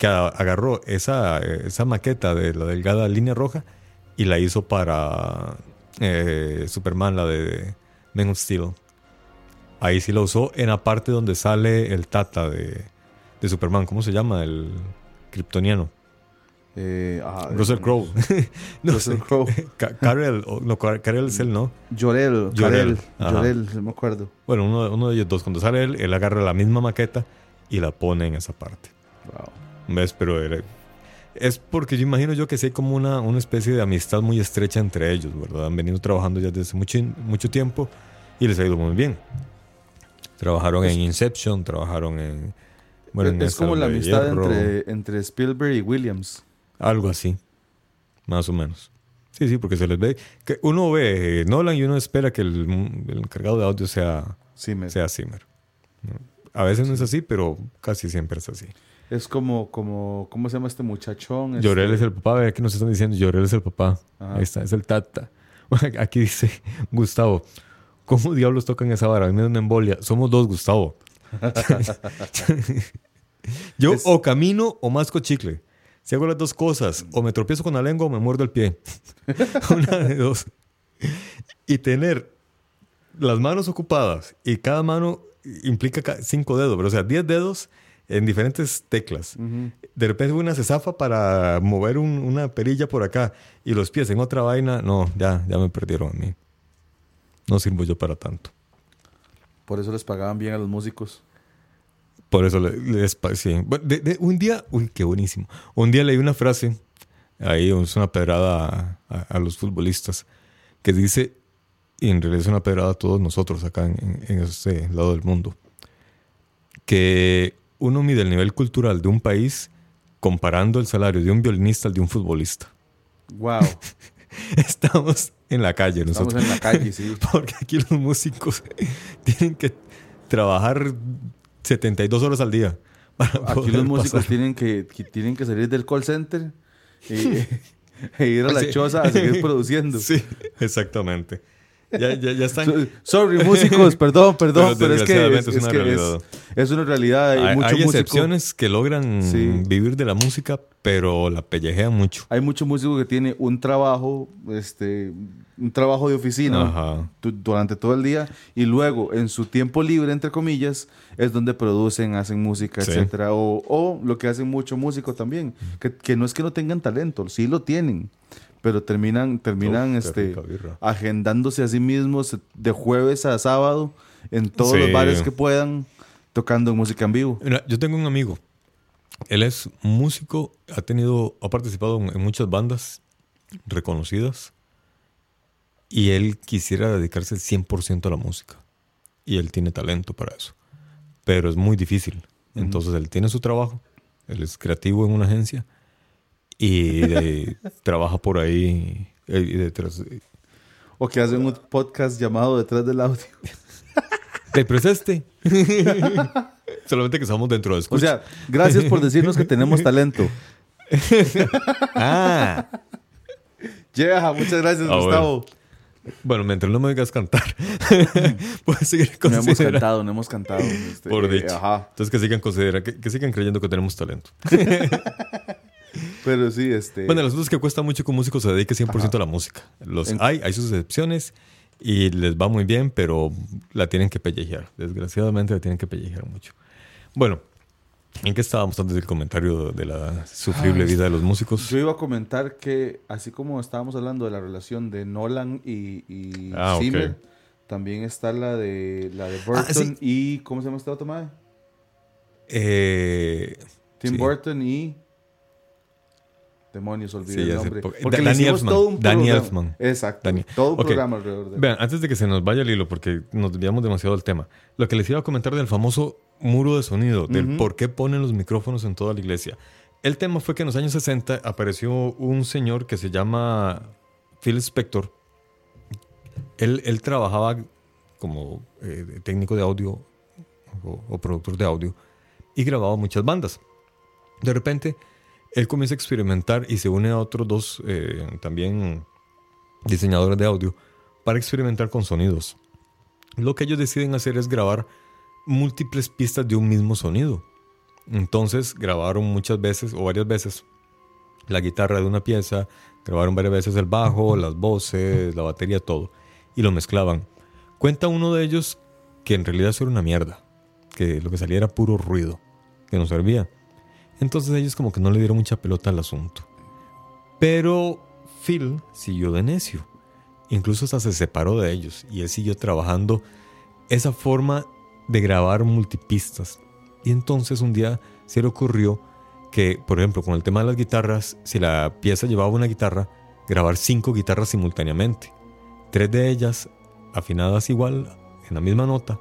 que agarró esa, esa maqueta de la delgada línea roja y la hizo para eh, Superman, la de Men of Steel. Ahí sí la usó en la parte donde sale el tata de, de Superman. ¿Cómo se llama? El kryptoniano. Eh, ah, Russell Crowe. *laughs* no *laughs* Russell. Crowe. Ca- Karel, o- no, Car- Karel es él, ¿no? Llorel, Jor-El, Karel, ajá. Llorel, no me acuerdo. Bueno, uno, uno de ellos dos. Cuando sale él, él agarra la misma maqueta y la pone en esa parte. Wow. ¿Ves? Pero era- es porque yo imagino yo que sí hay como una, una especie de amistad muy estrecha entre ellos, ¿verdad? Han venido trabajando ya desde mucho, mucho tiempo y les ha ido muy bien. Trabajaron en Inception, trabajaron en... Bueno, en es como la amistad entre, entre Spielberg y Williams. Algo así, más o menos. Sí, sí, porque se les ve... que Uno ve Nolan y uno espera que el, el encargado de audio sea, me, sea Zimmer. A veces no es así, pero casi siempre es así. Es como, como, ¿cómo se llama este muchachón? Este- Llorel es el papá, vea que nos están diciendo, Llorel es el papá. Ajá. Ahí está, es el tata. *laughs* Aquí dice *laughs* Gustavo, ¿cómo diablos tocan esa vara? A mí me da una embolia. Somos dos, Gustavo. *laughs* Yo Es- o camino o masco chicle. Si hago las dos cosas, o me tropiezo con la lengua o me muerdo el pie. una de dos. Y tener las manos ocupadas y cada mano implica ca- cinco dedos, pero o sea, diez dedos en diferentes teclas. De repente una se zafa para mover un- una perilla por acá y los pies en otra vaina. No, ya, ya me perdieron a mí. No sirvo yo para tanto. Por eso les pagaban bien a los músicos. Por eso le- les pa- sí. Bueno, de- de- un día, uy, qué buenísimo. Un día leí una frase, ahí es una pedrada a, a- a los futbolistas, que dice, y en realidad es una pedrada a todos nosotros acá en, en- en este lado del mundo, que uno mide el nivel cultural de un país comparando el salario de un violinista al de un futbolista. Wow. *laughs* Estamos en la calle Estamos nosotros. en la calle, sí. *laughs* Porque aquí los músicos *laughs* tienen que trabajar 72 horas al día. Aquí los músicos pasar. tienen que, que tienen que salir del call center y, e ir a la Sí. choza a seguir produciendo. Sí, exactamente. Ya, ya, ya están. So- Sorry, músicos, perdón, perdón, Pero pero, es que, es, es una que realidad. es, es una realidad. Hay, hay, mucho hay músico, excepciones que logran Sí. vivir de la música, pero la pellejean mucho. hay mucho músico que tiene un trabajo, este, un trabajo de oficina durante todo el día y luego en su tiempo libre, entre comillas, es donde producen, hacen música, Sí. etcétera. O, o lo que hacen mucho músico también, que, que no es que no tengan talento, sí lo tienen, pero terminan, terminan Uf, este, agendándose a sí mismos de jueves a sábado en todos los Sí. bares que puedan, tocando música en vivo. Mira, yo tengo un amigo. Él es músico, ha tenido, ha participado en, muchas bandas reconocidas y él quisiera dedicarse al 100% a la música. Y él tiene talento para eso. Pero es muy difícil. Entonces él tiene su trabajo, él es creativo en una agencia y de- *laughs* trabaja por ahí eh, y detrás. O que hacen un podcast llamado Detrás del Audio. Eh, Pero es este. Solamente que estamos dentro de O escucha. sea, gracias por decirnos que tenemos talento. *laughs* ah, Yeah, muchas gracias, Ah, Gustavo. Bueno, mientras no me digas cantar, *laughs* puedes seguir No hemos considerando. cantado, no hemos cantado. este, Por eh, dicho. Ajá. Entonces que sigan considera, que, que sigan creyendo que tenemos talento. Pero sí, este. Bueno, el asunto es que cuesta mucho que un músico se dedique 100% a la música. Los En- hay, hay sus excepciones y les va muy bien, pero la tienen que pellejear. Desgraciadamente la tienen que pellejear mucho. Bueno, ¿en qué estábamos antes del comentario de la sufrible vida de los músicos? Yo iba a comentar que, así como estábamos hablando de la relación de Nolan y, y Ah. Zimmer, también está la de la de Burton Ah, sí. y. ¿Cómo se llama este otro mae? Eh, Tim sí. Burton y. Demonios, olvidé Sí, el nombre. Porque le Danny Elfman, todo un Danny. Elfman. Exacto. Danny- Todo un programa alrededor de Vean, antes de que se nos vaya el hilo, porque nos desviamos demasiado del tema, lo que les iba a comentar del famoso muro de sonido, del por qué ponen los micrófonos en toda la iglesia. El tema fue que en los años 60 apareció un señor que se llama Phil Spector. Él, él trabajaba como eh, técnico de audio o, o productor de audio y grababa muchas bandas. De repente, él comienza a experimentar y se une a otros dos eh, también diseñadores de audio para experimentar con sonidos. Lo que ellos deciden hacer es grabar múltiples pistas de un mismo sonido. Entonces grabaron muchas veces o varias veces la guitarra de una pieza, grabaron varias veces el bajo, las voces, la batería, todo, y lo mezclaban. Cuenta uno de ellos que en realidad eso era una mierda, que lo que salía era puro ruido, que no servía. Entonces ellos como que no le dieron mucha pelota al asunto. Pero Phil siguió de necio. Incluso hasta se separó de ellos y él siguió trabajando esa forma de grabar multipistas. Y entonces un día se le ocurrió que, por ejemplo, con el tema de las guitarras, si la pieza llevaba una guitarra, grabar cinco guitarras simultáneamente. Tres de ellas afinadas igual, en la misma nota,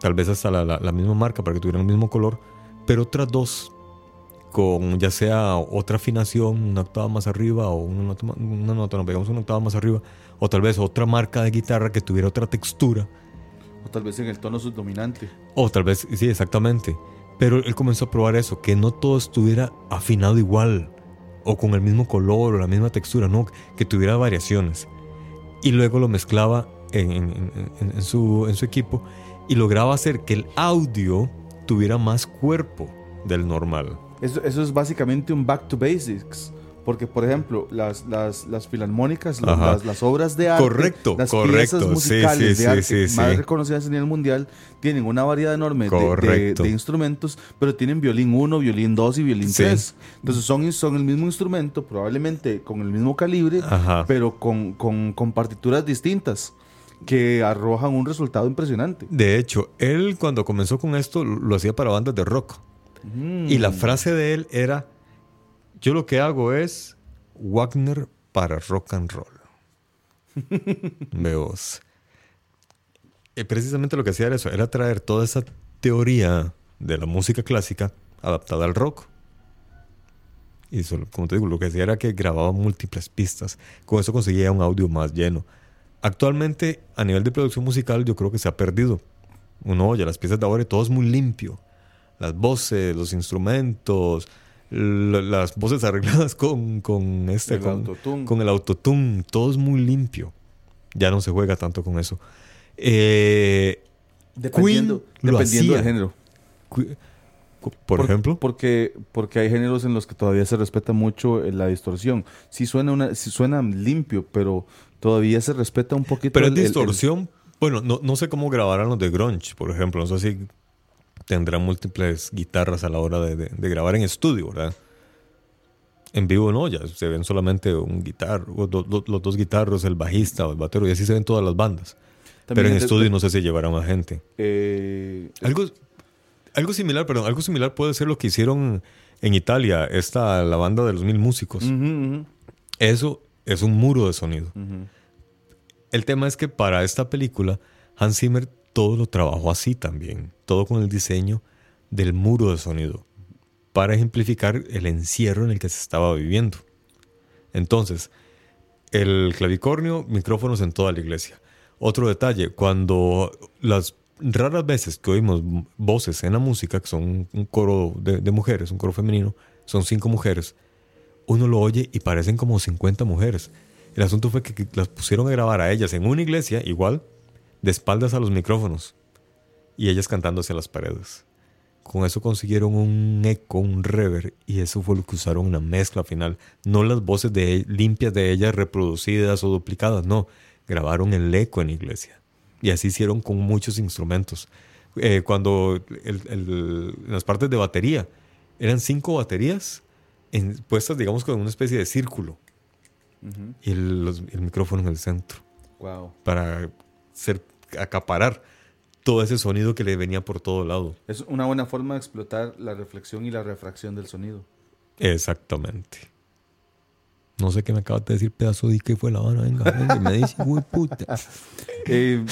tal vez hasta la, la- misma marca para que tuvieran el mismo color, pero otras dos con ya sea otra afinación, una octava más arriba o una nota, una nota, no pegamos una octava más arriba, o tal vez otra marca de guitarra que tuviera otra textura, O tal vez en el tono subdominante. o tal vez, sí, exactamente. Pero él comenzó a probar eso, que no todo estuviera afinado igual, o con el mismo color, o la misma textura, no, que tuviera variaciones. Y luego lo mezclaba en, en- en- en- en su, en su equipo y lograba hacer que el audio tuviera más cuerpo del normal. Eso, eso es básicamente un back to basics. Porque, por ejemplo, las, las, las filarmónicas, las, obras de arte, Correcto, las correcto, piezas sí, musicales sí, de arte sí, sí, más sí. reconocidas a nivel mundial, tienen una variedad enorme de- de, Correcto. de instrumentos, pero tienen violín 1, violín 2 y violín Sí. 3. Entonces son, son el mismo instrumento, probablemente con el mismo calibre, Ajá. pero con, con, con partituras distintas que arrojan un resultado impresionante. De hecho, él cuando comenzó con esto lo hacía para bandas de rock. Y Mm. la frase de él era, yo lo que hago es Wagner para rock and roll. *laughs* Veos. Eh, precisamente lo que hacía era eso, era traer toda esa teoría de la música clásica adaptada al rock. Y solo, como te digo, lo que hacía era que grababa múltiples pistas. Con eso conseguía un audio más lleno. Actualmente, a nivel de producción musical, yo creo que se ha perdido. Uno oye las piezas de ahora y todo es muy limpio. Las voces, los instrumentos, las voces arregladas con, con este, El con, autotune. con el autotune, todo es muy limpio. Ya no se juega tanto con eso. Eh, Dependiendo, Queen lo dependiendo del hacía. género. cu- cu- por, ejemplo, Porque, porque hay géneros en los que todavía se respeta mucho eh, la distorsión. Sí suena, una, sí suena limpio, pero todavía se respeta un poquito. Pero el- es el- distorsión. Bueno, no, no sé cómo grabarán los de Grunge, por ejemplo. No sé si tendrán múltiples guitarras a la hora de, de- de grabar en estudio, ¿verdad? En vivo no, ya se ven solamente un guitarro, o do- do- los dos guitarros, el bajista o el batero, y así se ven todas las bandas. También Pero en de- estudio no sé si llevarán a gente. eh, Algo, algo similar, perdón, algo similar puede ser lo que hicieron en Italia, esta, la banda de los mil músicos. Eso es un muro de sonido. El tema es que para esta película, Hans Zimmer todo lo trabajó así también. Todo con el diseño del muro de sonido. Para ejemplificar el encierro en el que se estaba viviendo. Entonces, el clavicornio, micrófonos en toda la iglesia. Otro detalle, cuando las raras veces que oímos voces en la música, que son un coro de, de mujeres, un coro femenino, son cinco mujeres, uno lo oye y parecen como 50 mujeres. El asunto fue que, que las pusieron a grabar a ellas en una iglesia, igual, de espaldas a los micrófonos, y ellas cantando hacia las paredes. Con eso consiguieron un eco, un reverb, y eso fue lo que usaron en la mezcla final. No las voces de, limpias de ellas reproducidas o duplicadas, no. Grabaron el eco en iglesia. Y así hicieron con muchos instrumentos. Eh, cuando el- el- en las partes de batería, eran cinco baterías en- puestas, digamos, con una especie de círculo. Y el, los- el micrófono en el centro. Wow. Para ser, acaparar todo ese sonido que le venía por todo lado. Es una buena forma de explotar la reflexión y la refracción del sonido. Exactamente. No sé qué me acabas de decir, pedazo de que fue la vara. Venga, venga, me dice, uy, puta. *laughs* Eh,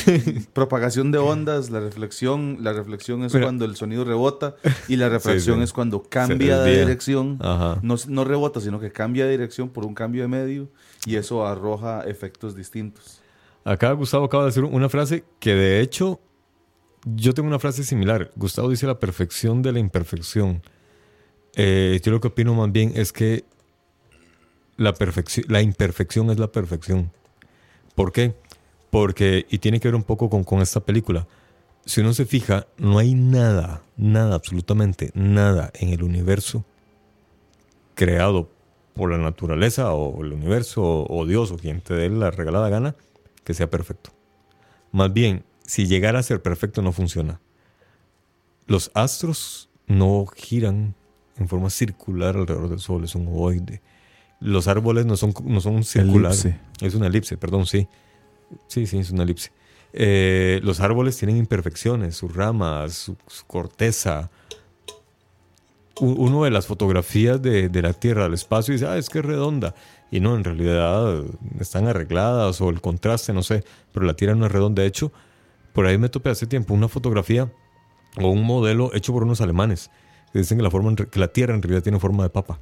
propagación de ondas, la reflexión. La reflexión es cuando el sonido rebota y la *laughs* refracción sí. es cuando cambia de dirección. No, no rebota, sino que cambia de dirección por un cambio de medio y eso arroja efectos distintos. Acá Gustavo acaba de decir una frase que de hecho yo tengo una frase similar. Gustavo dice la perfección de la imperfección. Eh, yo lo que opino más bien es que la, perfección, la imperfección es la perfección. ¿Por qué? Porque, y tiene que ver un poco con, con esta película, si uno se fija, no hay nada, nada, absolutamente nada en el universo creado por la naturaleza o el universo o, o Dios o quien te dé la regalada gana que sea perfecto. Más bien, si llegara a ser perfecto no funciona. Los astros no giran en forma circular alrededor del Sol, es un ovoide. Los árboles no son, no son circulares. Elipse. Es una elipse, perdón, sí. Sí, sí, es una elipse. Eh, los árboles tienen imperfecciones, sus ramas, su, su corteza. Uno ve las fotografías de, de la Tierra del espacio dice, ah, es que es redonda. Y no, en realidad están arregladas o el contraste, no sé. Pero la Tierra no es redonda. De hecho, por ahí me topé hace tiempo una fotografía o un modelo hecho por unos alemanes que dicen que la, forma que la Tierra en realidad tiene forma de papa.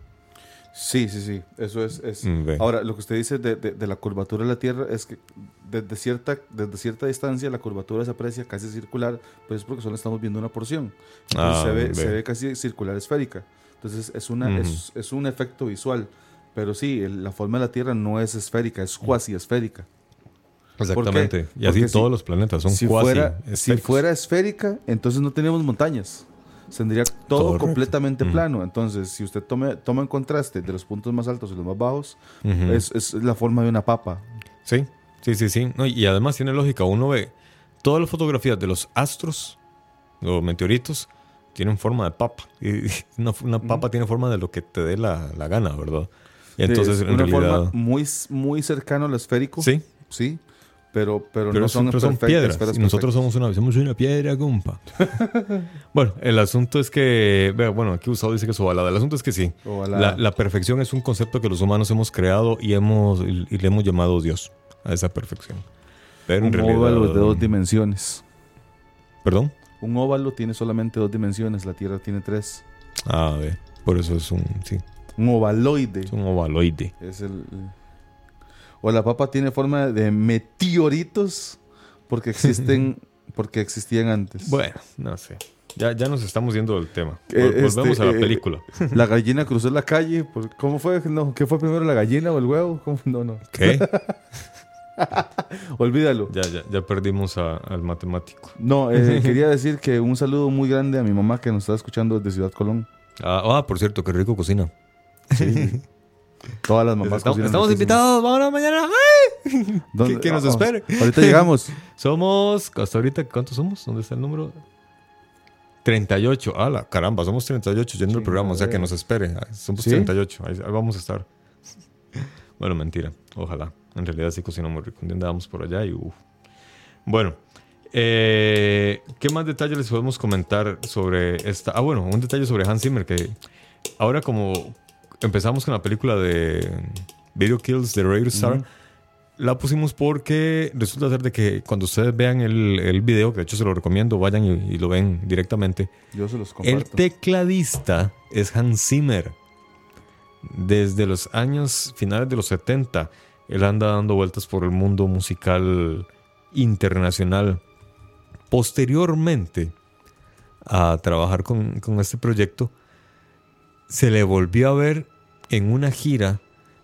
Sí, sí, sí. Eso es. es- Mm, ve. Ahora, lo que usted dice de, de- de la curvatura de la Tierra es que desde cierta, desde cierta distancia la curvatura se aprecia casi circular, pues es porque solo estamos viendo una porción. Entonces Ah, se, ve, ve. se ve casi circular esférica. Entonces es, una, Ujú. es, es un efecto visual. Pero sí, el- la forma de la Tierra no es esférica, es cuasi esférica. Exactamente. Y así Porque si- todos los planetas son si cuasi fuera, si fuera esférica, entonces no tenemos montañas. Tendría todo completamente plano. Entonces, si usted tome, toma en contraste de los puntos más altos y los más bajos, es, es la forma de una papa. Sí, sí, sí, sí. No, y además tiene lógica. Uno ve todas las fotografías de los astros, los meteoritos, tienen forma de papa. Y *laughs* una, una papa tiene forma de lo que te dé la, la gana, ¿verdad? Entonces, es en una realidad... forma muy, muy cercano al esférico. Sí, Sí, pero, pero, pero no son, piedras. Y nosotros somos una, somos una piedra, compa. *laughs* bueno, el asunto es que... Bueno, aquí Gustavo dice que es ovalada. El asunto es que sí. La, la perfección es un concepto que los humanos hemos creado y, hemos, y, y le hemos llamado Dios a esa perfección. Pero en Un realidad... óvalo de dos dimensiones. ¿Perdón? un óvalo tiene solamente dos dimensiones, la Tierra tiene tres. Ah, ve. Por eso es un, sí, Un ovaloide es un ovaloide. es el... O la papa tiene forma de meteoritos porque existen, *laughs* porque existían antes. Bueno, no sé. Ya, ya nos estamos yendo del tema. Eh, Vol- Volvemos este, a la eh, película. *laughs* La gallina cruzó la calle. ¿Cómo fue? No, ¿Qué fue primero, la gallina o el huevo? ¿Cómo? No, no. ¿Qué? *laughs* Olvídalo. Ya, ya, ya perdimos a- al matemático. No, eh, quería decir que un saludo muy grande a mi mamá que nos está escuchando desde Ciudad Colón. Ah, ah, por cierto, qué rico cocina. Sí. Todas las mamás Estamos, estamos invitados, vámonos mañana. ¿Dónde- que- nos ah, espere. Ahorita llegamos. *laughs* Somos, hasta ahorita, ¿cuántos somos? ¿Dónde está el número? 38. Ala, caramba, somos 38 yendo el programa, o sea que nos espere. Ah, Somos ¿Sí? 38, ahí, ahí vamos a estar. Bueno, mentira, ojalá. En realidad sí cocina muy rico. Un día andábamos por allá y uff. Bueno, eh, ¿qué más detalles les podemos comentar sobre esta? Ah, bueno, un detalle sobre Hans Zimmer que ahora como empezamos con la película de Video Kills de Radio Star, la pusimos porque resulta ser de que cuando ustedes vean el, el video, que de hecho se lo recomiendo, vayan y, y lo ven directamente. Yo se los El comparto. tecladista es Hans Zimmer. Desde los años finales de los 70, él anda dando vueltas por el mundo musical internacional. Posteriormente a trabajar con, con este proyecto, se le volvió a ver en una gira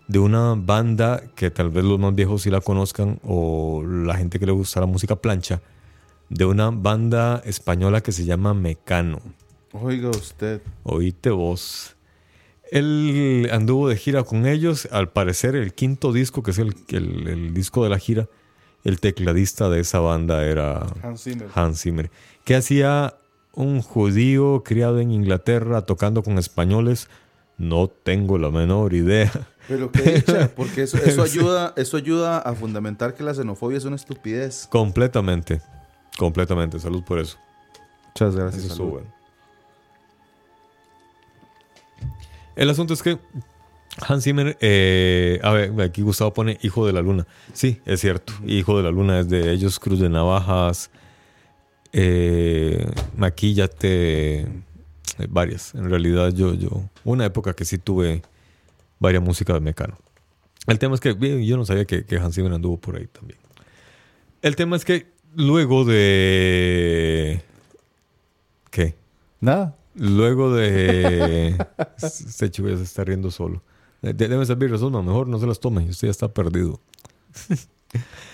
de una banda que tal vez los más viejos sí la conozcan o la gente que le gusta la música plancha, de una banda española que se llama Mecano. Oiga usted. Oíste vos. Él anduvo de gira con ellos. Al parecer, el quinto disco, que es el, el- el disco de la gira, el tecladista de esa banda era Hans Zimmer. Hans Zimmer. Que hacía un judío criado en Inglaterra tocando con españoles? No tengo la menor idea. Pero qué dicha, *laughs* porque eso, eso, ayuda, eso ayuda a fundamentar que la xenofobia es una estupidez. Completamente. Completamente. Salud por eso. Muchas gracias. Eso salud. El asunto es que Hans Zimmer, eh, a ver, aquí Gustavo pone Hijo de la Luna. Sí, es cierto. Hijo de la Luna es de ellos, Cruz de Navajas, eh, Maquíllate, eh, varias. En realidad yo, yo, una época que sí tuve varias música de Mecano. El tema es que bien, yo no sabía que, que Hans Zimmer anduvo por ahí también. El tema es que luego de... ¿Qué? Nada. Luego de. *laughs* este chico ya se está riendo solo. De- Debe servir razón, no, mejor no se las tome. Usted ya está perdido.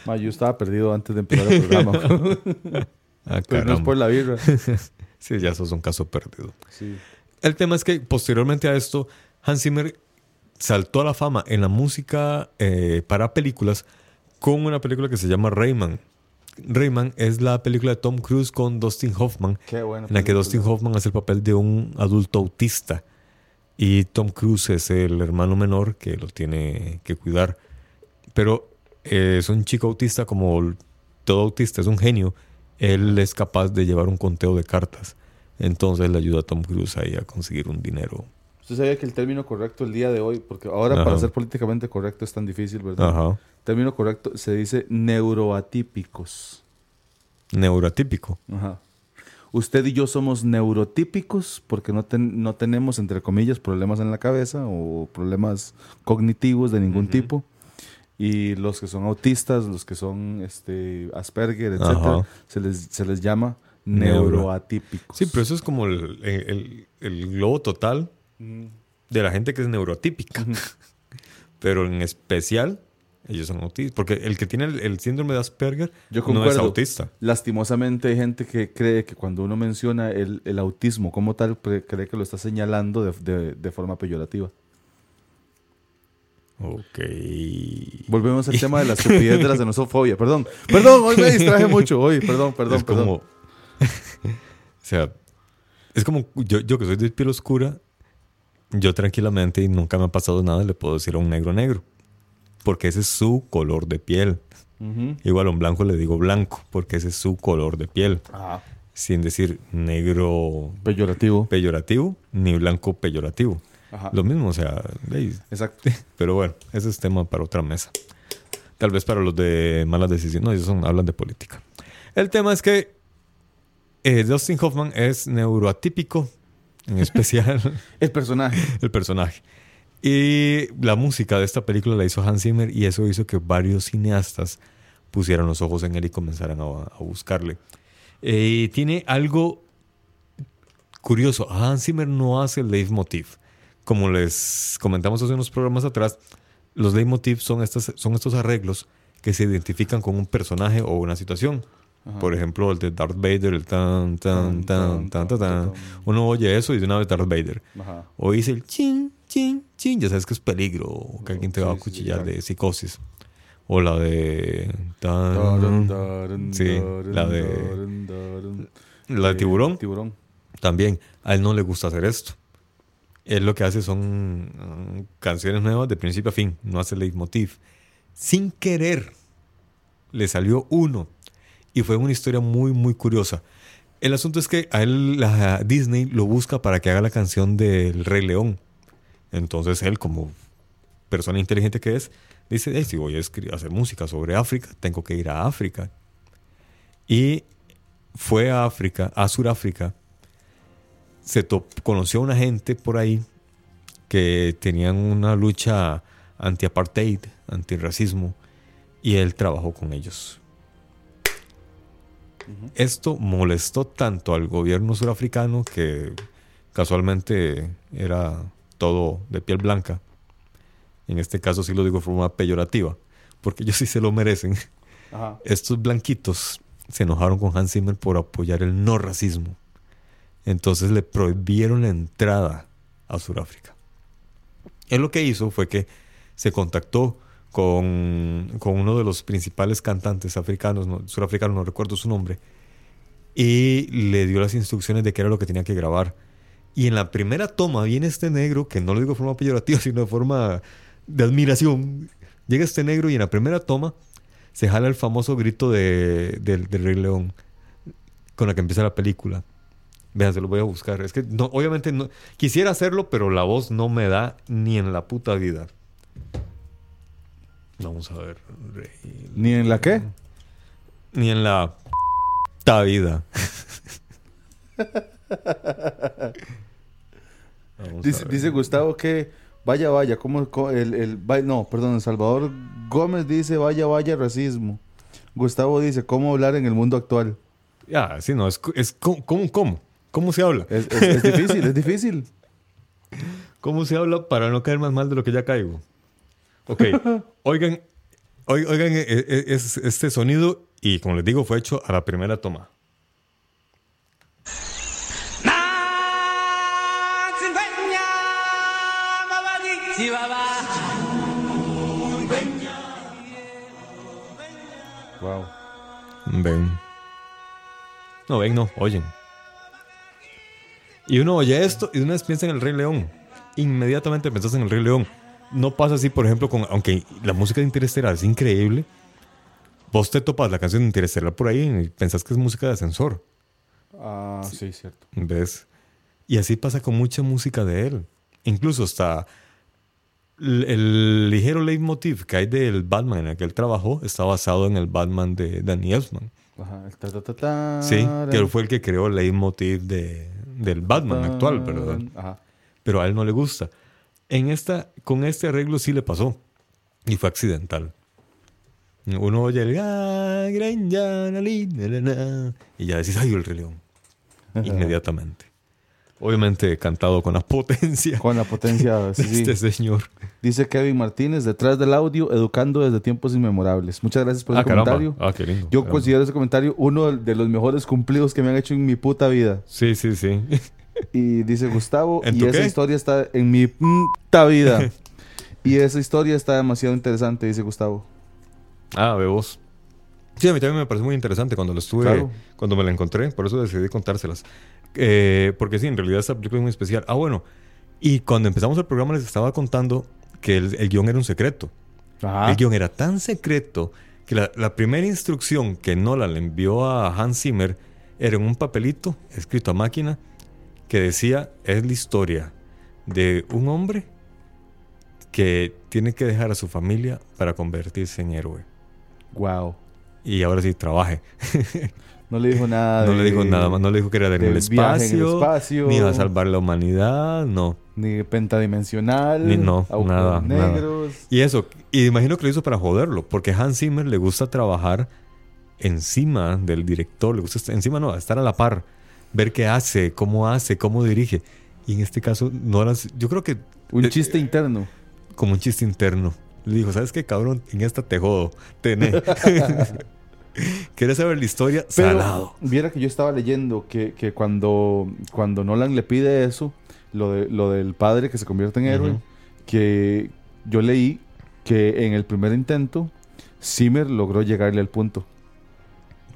Ma, yo estaba perdido antes de empezar el programa. *laughs* Ah, Pero no es por la birra. *laughs* Sí, ya sos un caso perdido. Sí. El tema es que posteriormente a esto, Hans Zimmer saltó a la fama en la música eh, para películas con una película que se llama Rayman. Rayman es la película de Tom Cruise con Dustin Hoffman, Qué en la que Dustin Hoffman hace el papel de un adulto autista y Tom Cruise es el hermano menor que lo tiene que cuidar. Pero eh, es un chico autista como todo autista, es un genio. Él es capaz de llevar un conteo de cartas. Entonces le ayuda a Tom Cruise ahí a conseguir un dinero. Usted sabía que el término correcto el día de hoy, porque ahora Ajá. para ser políticamente correcto es tan difícil, ¿verdad? Ajá. El término correcto se dice neuroatípicos. Neurotípico. Ajá. Usted y yo somos neurotípicos porque no, ten- no tenemos, entre comillas, problemas en la cabeza o problemas cognitivos de ningún tipo. Y los que son autistas, los que son este, Asperger, etcétera, Ajá. se les, se les llama Neuro. neuroatípicos. Sí, pero eso es como el, el- el globo total de la gente que es neurotípica. *laughs* pero en especial, ellos son autistas. Porque el que tiene el, el síndrome de Asperger Yo no es autista. Lastimosamente hay gente que cree que cuando uno menciona el, el autismo como tal, cree que lo está señalando de, de- de forma peyorativa. Ok. Volvemos al *laughs* tema de la estupidez de la xenofobia. Perdón, perdón, hoy me distraje mucho. Hoy, perdón, perdón, es perdón. como. *laughs* o sea, es como yo, yo que soy de piel oscura, yo tranquilamente y nunca me ha pasado nada, le puedo decir a un negro negro. Porque ese es su color de piel. Igual a un blanco le digo blanco, porque ese es su color de piel. Ah, Sin decir negro peyorativo. peyorativo ni blanco peyorativo. Ajá. Lo mismo, o sea, ey, Exacto. *laughs* pero bueno, ese es tema para otra mesa. Tal vez para los de malas decisiones. No, ellos son, hablan de política. El tema es que Eh, Dustin Hoffman es neuroatípico, en especial *laughs* El personaje. *laughs* el personaje. Y la música de esta película la hizo Hans Zimmer y eso hizo que varios cineastas pusieran los ojos en él y comenzaran a, a buscarle. Eh, tiene algo curioso. Hans Zimmer no hace el leitmotiv. Como les comentamos hace unos programas atrás, los leitmotiv son, estas, son estos arreglos que se identifican con un personaje o una situación. Por ejemplo, el de Darth Vader, el tan, tan, tan, tan, tan, tan. Uno oye eso y de una vez Darth Vader. Ajá. O dice el chin, chin, chin. Ya sabes que es peligro. O que alguien te va a cuchillar de psicosis. O la de. tan- Sí, la de-. La de Eh, tiburón. Tiburón. También. A él no le gusta hacer esto. Él lo que hace son mm, canciones nuevas de principio a fin. No hace leitmotiv. Sin querer. Le salió uno. Y fue una historia muy, muy curiosa. El asunto es que a él, la Disney lo busca para que haga la canción del Rey León. Entonces él, como persona inteligente que es, dice, "Ey, si voy a hacer música sobre África, tengo que ir a África. Y fue a África, a Sudáfrica, se conoció a una gente por ahí que tenían una lucha anti-apartheid, antirracismo, y él trabajó con ellos. Esto molestó tanto al gobierno surafricano que casualmente era todo de piel blanca. En este caso sí lo digo de forma peyorativa, porque ellos sí se lo merecen. Ajá. Estos blanquitos se enojaron con Hans Zimmer por apoyar el no racismo. Entonces le prohibieron la entrada a Sudáfrica. Él lo que hizo fue que se contactó con, con uno de los principales cantantes africanos, no, surafricanos, no recuerdo su nombre, y le dio las instrucciones de qué era lo que tenía que grabar. Y en la primera toma viene este negro, que no lo digo de forma peyorativa, *laughs* sino de forma de admiración. Llega este negro y en la primera toma se jala el famoso grito de, del, Rey León con la que empieza la película. Vean, se lo voy a buscar. Es que no, obviamente no quisiera hacerlo, pero la voz no me da ni en la puta vida. Vamos a ver. Rey ¿Ni en la qué? ni en la puta vida. Dice, dice Gustavo que vaya, vaya, como el, el, no, perdón, Salvador Gómez dice vaya, vaya, racismo. Gustavo dice cómo hablar en el mundo actual. Ya, sí, no, es, es ¿cómo, cómo, cómo? ¿Cómo se habla? Es, es- es difícil, es difícil. *laughs* ¿Cómo se habla para no caer más mal de lo que ya caigo? Ok, *laughs* oigan, oi- oigan e- e- es- este sonido y como les digo fue hecho a la primera toma. Wow. Ven. No, ven, no, oyen. Y uno oye esto y una vez piensa en el Rey León. Inmediatamente pensás en el Rey León. No pasa así, por ejemplo, con. Aunque la música de Interestelar es increíble. Vos te topas la canción de Interestelar por ahí y pensás que es música de ascensor. Ah, sí, cierto. ¿Ves? Y así pasa con mucha música de él. Incluso hasta el, el ligero leitmotiv que hay del Batman en el que él trabajó está basado en el Batman de Danny Elfman. Ajá, el ta, ta, ta, Sí, que él fue el que creó el leitmotiv de, del Batman actual, ¿verdad? Ajá. Pero a él no le gusta. En esta, con este arreglo sí le pasó. Y fue accidental. Uno oye el "Ah, gran ya, la, li, na, na, na", y ya decís, ay, el Rey León. Inmediatamente. Obviamente cantado con la potencia Con la potencia, *laughs* de sí, sí. este señor. Dice Kevin Martínez, detrás del audio, educando desde tiempos inmemorables. Muchas gracias por Ah, ese caramba. comentario. Ah, qué lindo. Yo caramba. considero ese comentario uno de los mejores cumplidos que me han hecho en mi puta vida. Sí, sí, sí. Y dice Gustavo, *laughs* ¿En y esa qué? historia está en mi puta vida. y esa historia está demasiado interesante, dice Gustavo. Ah, ve vos. Sí, a mí también me pareció muy interesante cuando lo estuve, Claro. cuando me la encontré, por eso decidí contárselas. Eh, porque sí, en realidad esta película es muy especial. Ah, bueno, y cuando empezamos el programa les estaba contando que el, el guion era un secreto. Ajá. El guion era tan secreto que la, la primera instrucción que Nolan le envió a Hans Zimmer era en un papelito escrito a máquina que decía, es la historia de un hombre que tiene que dejar a su familia para convertirse en héroe. Wow. y ahora sí trabaje. *laughs* No le dijo nada. no le dijo nada más, no le dijo que era de viaje en el espacio, espacio. ni iba a salvar la humanidad, no. Ni pentadimensional. Ni no, nada, nada. negros. Y eso, y imagino que lo hizo para joderlo, porque Hans Zimmer le gusta trabajar encima del director, le gusta estar, encima no, estar a la par, ver qué hace, cómo hace, cómo dirige. Y en este caso, no las, yo creo que Un Eh, chiste interno. como un chiste interno. Le dijo, ¿sabes qué, cabrón? En esta te jodo. Tené. *laughs* ¿Quieres saber la historia? Pero Salado. viera que yo estaba leyendo que, que cuando, cuando Nolan le pide eso, lo, de, lo del padre que se convierte en héroe, que yo leí que en el primer intento Zimmer logró llegarle al punto.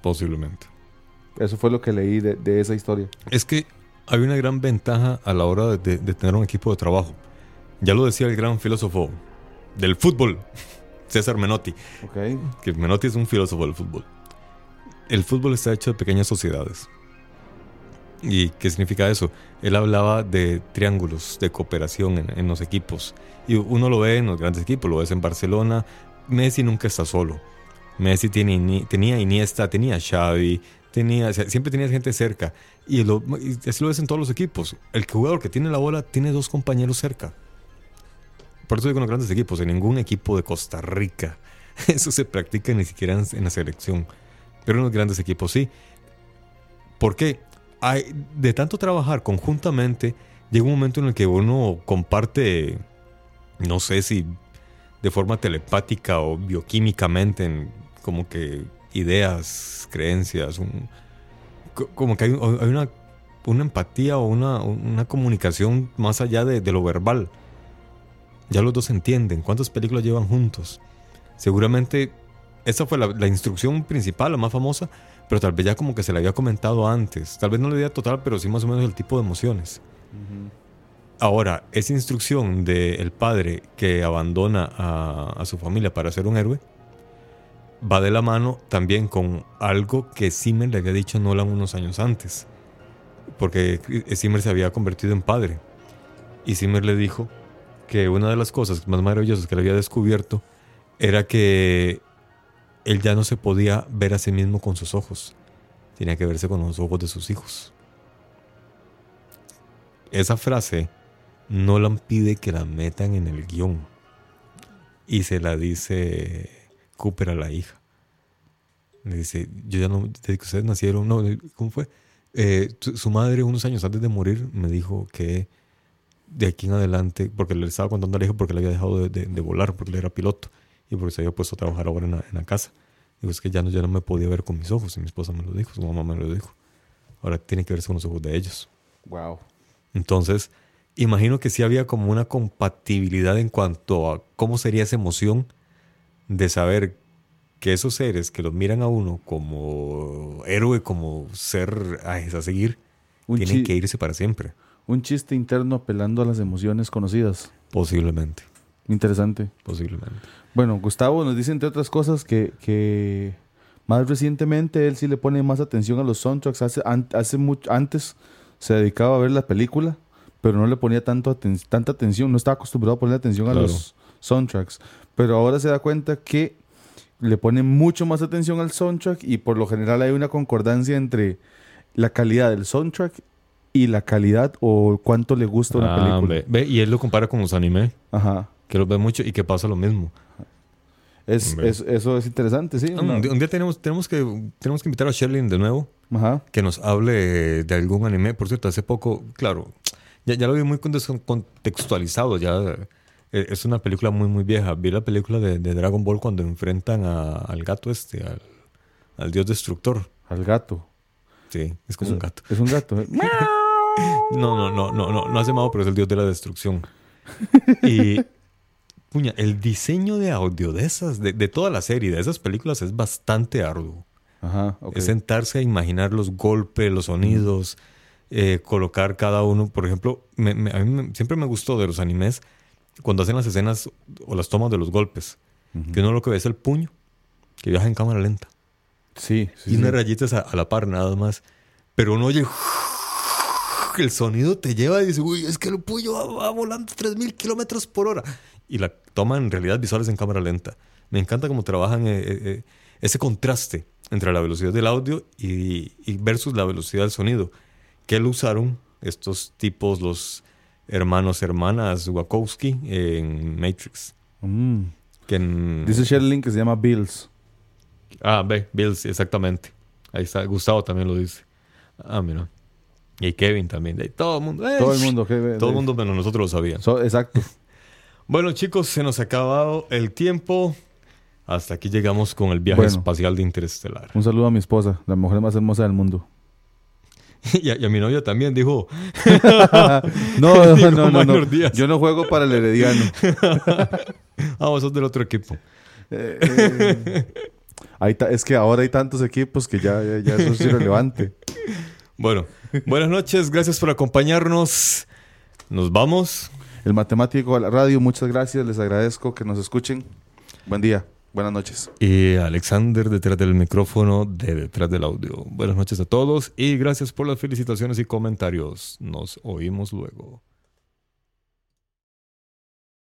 Posiblemente. Eso fue lo que leí de, de esa historia. Es que hay una gran ventaja a la hora de, de- de tener un equipo de trabajo. Ya lo decía el gran filósofo del fútbol, César Menotti, que Menotti es un filósofo del fútbol. El fútbol está hecho de pequeñas sociedades. ¿Y qué significa eso? Él hablaba de triángulos de cooperación en, en los equipos. Y uno lo ve en los grandes equipos, lo ves en Barcelona. Messi nunca está solo. Messi tiene, tenía Iniesta, tenía Xavi, tenía, o sea, siempre tenía gente cerca. Y, lo, y así lo ves en todos los equipos. El jugador que tiene la bola tiene dos compañeros cerca. Por eso digo en los grandes equipos, en ningún equipo de Costa Rica. *laughs* Eso se practica ni siquiera en, la selección. Pero en los grandes equipos sí. ¿Por qué? Hay, de tanto trabajar conjuntamente, llega un momento en el que uno comparte, no sé si de forma telepática o bioquímicamente, en como que ideas, creencias, como que hay, una, empatía o una, comunicación más allá de lo verbal. Ya los dos se entienden. ¿Cuántas películas llevan juntos? Seguramente esa fue la, la instrucción principal, la más famosa, pero tal vez ya como que se la había comentado antes. Tal vez no la idea total, pero sí más o menos el tipo de emociones. Ahora, esa instrucción del padre que abandona a, a su familia para ser un héroe va de la mano también con algo que Zimmer le había dicho a Nolan unos años antes. Porque Zimmer se había convertido en padre. Y Zimmer le dijo que una de las cosas más maravillosas que le había descubierto era que él ya no se podía ver a sí mismo con sus ojos. Tenía que verse con los ojos de sus hijos. Esa frase Nolan pide que la metan en el guion. Y se la dice Cooper a la hija. Le dice, yo ya no, desde que ustedes nacieron, no, ¿cómo fue? Eh, su madre unos años antes de morir me dijo que de aquí en adelante, porque le estaba contando a la hija porque le había dejado de, de- de volar, porque él era piloto y porque se había puesto a trabajar ahora en la, en la casa. Digo, es que ya no, ya no me podía ver con mis ojos y mi esposa me lo dijo, su mamá me lo dijo. Ahora tiene que verse con los ojos de ellos. Wow. Entonces, imagino que sí había como una compatibilidad en cuanto a cómo sería esa emoción de saber que esos seres que los miran a uno como héroe, como ser a seguir, Un, tienen que irse para siempre. Un chiste interno apelando a las emociones conocidas. Posiblemente, Interesante. posiblemente. Bueno, Gustavo nos dice, entre otras cosas, que, que más recientemente él sí le pone más atención a los soundtracks. Hace, an- hace mucho, antes se dedicaba a ver la película, pero no le ponía tanto aten- tanta atención, no estaba acostumbrado a poner atención a los soundtracks. Pero ahora se da cuenta que le pone mucho más atención al soundtrack y por lo general hay una concordancia entre la calidad del soundtrack y la calidad o cuánto le gusta una Ah, película. Ve, y él lo compara con los anime, Ajá. que los ve mucho y que pasa lo mismo. Es, es- eso es interesante, sí. Un, día tenemos, tenemos, que, tenemos que invitar a Sherlyn de nuevo. Ajá. que nos hable de algún anime. Por cierto, hace poco, claro, ya, ya lo vi muy contextualizado. Ya eh, es una película muy, muy vieja. Vi la película de, de Dragon Ball cuando enfrentan a- al gato este, al, al dios destructor. Al gato. Sí, es como Es- un gato. Es un gato. No, no, no, no, no, no hace malo, pero es el dios de la destrucción. Y, puña, el diseño de audio de esas, de, de toda la serie, de esas películas, es bastante arduo. Ajá. Es sentarse a imaginar los golpes, los sonidos, eh, colocar cada uno. Por ejemplo, me- me- a mí me- siempre me gustó de los animes cuando hacen las escenas o las tomas de los golpes, que uno lo que ve es el puño, que viaja en cámara lenta. Sí, sí, y unas sí. rayitas a, a la par nada más. Pero uno oye... El sonido te lleva y dice, uy, es que el puño va, va volando 3.000 kilómetros por hora. Y la toma en realidad visuales en cámara lenta. Me encanta cómo trabajan eh, eh, eh, ese contraste entre la velocidad del audio y, y versus la velocidad del sonido. Que lo usaron estos tipos, los hermanos, hermanas Wachowski en Matrix. Mm. Que en- Dice que se llama Bills. Ah, ve, Bills, exactamente. Ahí está. Gustavo también lo dice. Ah, mira. Y Kevin también. Y todo el mundo. ¡eh! Todo el mundo. que- Todo el mundo menos nosotros lo sabían. So- exacto. *laughs* Bueno, chicos, se nos ha acabado el tiempo. Hasta aquí llegamos con el viaje Bueno. espacial de Interestelar. Un saludo a mi esposa, la mujer más hermosa del mundo. *laughs* y, a, y a mi novia también dijo. *laughs* No, no, no, no. Yo no juego para el Herediano. Ah, vos sos del otro equipo. Eh, eh, hay es que ahora hay tantos equipos que ya, ya, ya eso es irrelevante. *laughs* Bueno, buenas noches. Gracias por acompañarnos. Nos vamos. El matemático de la radio, muchas gracias. Les agradezco que nos escuchen. Buen día. Buenas noches. Y Alexander detrás del micrófono de detrás del audio. Buenas noches a todos y gracias por las felicitaciones y comentarios. Nos oímos luego.